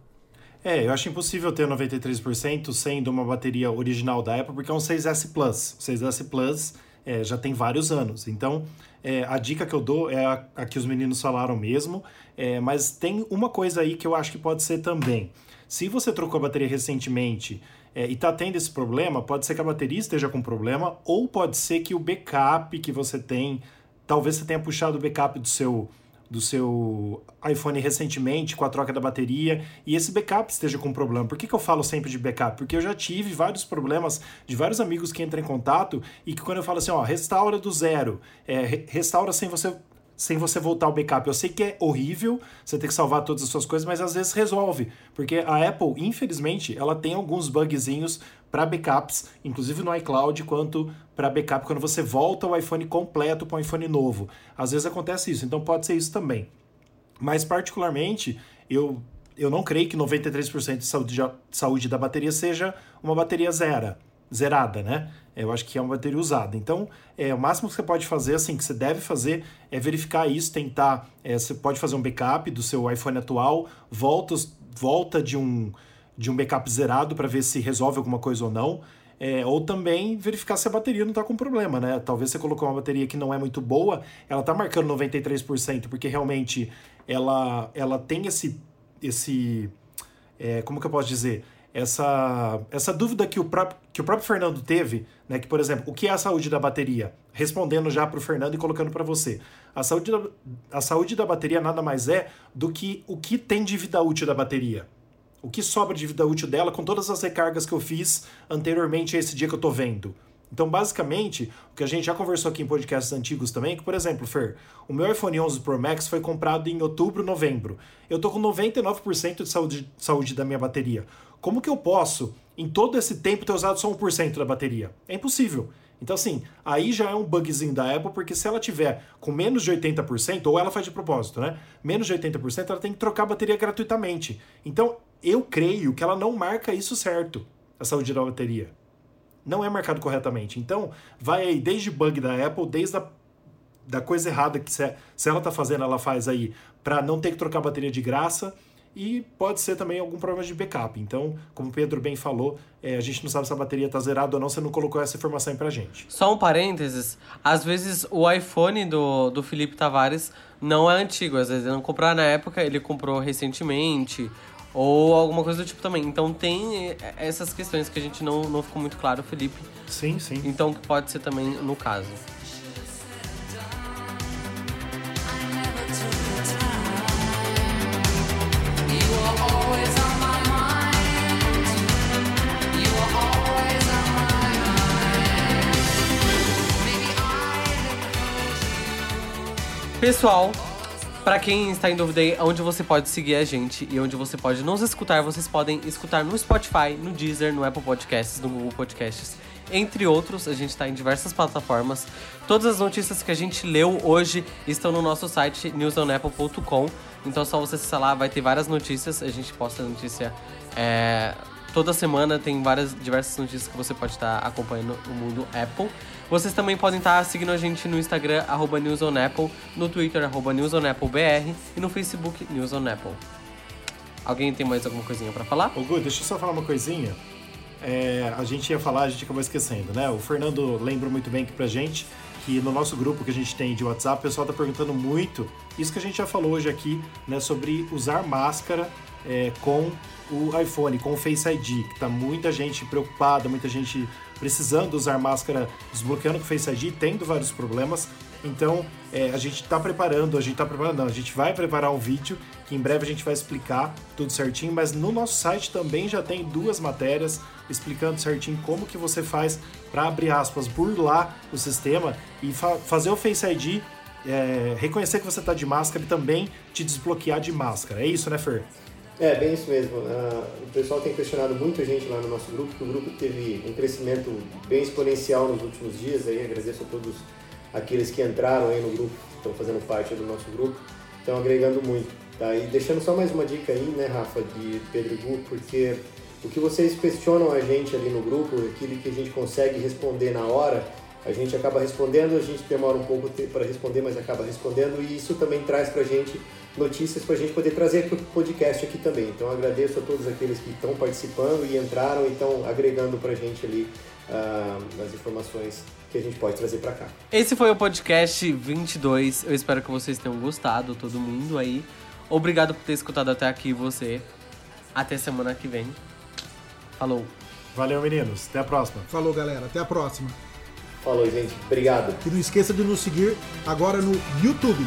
É, eu acho impossível ter 93% sendo uma bateria original da Apple, porque é um 6S Plus. O 6S Plus é, já tem vários anos. Então, é, a dica que eu dou é a, a que os meninos falaram mesmo, é, mas tem uma coisa aí que eu acho que pode ser também. Se você trocou a bateria recentemente é, e está tendo esse problema, pode ser que a bateria esteja com problema, ou pode ser que o backup que você tem, talvez você tenha puxado o backup do seu do seu iPhone recentemente com a troca da bateria e esse backup esteja com problema. Por que, que eu falo sempre de backup? Porque eu já tive vários problemas de vários amigos que entram em contato e que quando eu falo assim, ó, restaura do zero, é, restaura sem você sem você voltar ao backup. Eu sei que é horrível você ter que salvar todas as suas coisas, mas às vezes resolve. Porque a Apple, infelizmente, ela tem alguns bugzinhos para backups, inclusive no iCloud, quanto para backup quando você volta o iPhone completo para um iPhone novo. Às vezes acontece isso, então pode ser isso também. Mas particularmente, eu eu não creio que 93% de saúde, de saúde da bateria seja uma bateria zero zerada, né? Eu acho que é uma bateria usada. Então, é, o máximo que você pode fazer, assim, que você deve fazer é verificar isso, tentar. É, você pode fazer um backup do seu iPhone atual, volta, volta de um, de um backup zerado para ver se resolve alguma coisa ou não. É, ou também verificar se a bateria não está com problema, né? Talvez você colocou uma bateria que não é muito boa, ela está marcando 93%, porque realmente ela, ela tem esse. esse é, como que eu posso dizer? essa, essa dúvida que o, próprio, que o próprio Fernando teve, né, que, por exemplo, o que é a saúde da bateria? Respondendo já para o Fernando e colocando para você. A saúde, da, a saúde da bateria nada mais é do que o que tem de vida útil da bateria. O que sobra de vida útil dela com todas as recargas que eu fiz anteriormente a esse dia que eu estou vendo. Então, basicamente, o que a gente já conversou aqui em podcasts antigos também, é que, por exemplo, Fer, o meu iPhone 11 Pro Max foi comprado em outubro, novembro. Eu tô com 99% de saúde, saúde da minha bateria. Como que eu posso, em todo esse tempo, ter usado só 1% da bateria? É impossível. Então, assim, aí já é um bugzinho da Apple, porque se ela tiver com menos de 80%, ou ela faz de propósito, né? Menos de 80%, ela tem que trocar a bateria gratuitamente. Então, eu creio que ela não marca isso certo, a saúde da bateria não é marcado corretamente. Então, vai aí desde bug da Apple, desde a da coisa errada que se, se ela está fazendo, ela faz aí para não ter que trocar bateria de graça. E pode ser também algum problema de backup. Então, como o Pedro bem falou, é, a gente não sabe se a bateria está zerada ou não, você não colocou essa informação para gente. Só um parênteses: às vezes o iPhone do, do Felipe Tavares não é antigo, às vezes ele não comprou na época, ele comprou recentemente ou alguma coisa do tipo também. Então tem essas questões que a gente não, não ficou muito claro, Felipe. Sim, sim. Então pode ser também no caso. Pessoal, para quem está em dúvida aí, onde você pode seguir a gente e onde você pode nos escutar, vocês podem escutar no Spotify, no Deezer, no Apple Podcasts, no Google Podcasts, entre outros. A gente está em diversas plataformas. Todas as notícias que a gente leu hoje estão no nosso site newsonapple.com. Então, só você acessar lá, vai ter várias notícias. A gente posta notícia é, toda semana, tem várias diversas notícias que você pode estar acompanhando no mundo Apple. Vocês também podem estar seguindo a gente no Instagram, arroba NewsOnApple, no Twitter, arroba NewsOnAppleBR e no Facebook, NewsOnApple. Alguém tem mais alguma coisinha para falar? Ô, Gu, deixa eu só falar uma coisinha. É, a gente ia falar, a gente acabou esquecendo, né? O Fernando lembra muito bem aqui pra gente que no nosso grupo que a gente tem de WhatsApp, o pessoal tá perguntando muito isso que a gente já falou hoje aqui, né? Sobre usar máscara é, com o iPhone, com o Face ID, que tá muita gente preocupada, muita gente precisando usar máscara desbloqueando com Face ID, tendo vários problemas. Então, é, a gente está preparando, a gente está preparando, não, a gente vai preparar um vídeo que em breve a gente vai explicar tudo certinho, mas no nosso site também já tem duas matérias explicando certinho como que você faz para abrir aspas, burlar o sistema e fa fazer o Face ID é, reconhecer que você está de máscara e também te desbloquear de máscara. É isso, né, Fer? É, bem isso mesmo. Uh, o pessoal tem questionado muito a gente lá no nosso grupo, que o grupo teve um crescimento bem exponencial nos últimos dias. Aí agradeço a todos aqueles que entraram aí no grupo, estão fazendo parte do nosso grupo, estão agregando muito. Tá? E deixando só mais uma dica aí, né, Rafa, de Pedro Gu, porque o que vocês questionam a gente ali no grupo, aquilo que a gente consegue responder na hora, a gente acaba respondendo, a gente demora um pouco para responder, mas acaba respondendo, e isso também traz para a gente notícias para a gente poder trazer para o podcast aqui também. Então agradeço a todos aqueles que estão participando e entraram e estão agregando para a gente ali uh, as informações que a gente pode trazer para cá. Esse foi o podcast 22. Eu espero que vocês tenham gostado, todo mundo aí. Obrigado por ter escutado até aqui você. Até semana que vem. Falou. Valeu, meninos. Até a próxima. Falou, galera. Até a próxima. Falou, gente. Obrigado. E não esqueça de nos seguir agora no YouTube.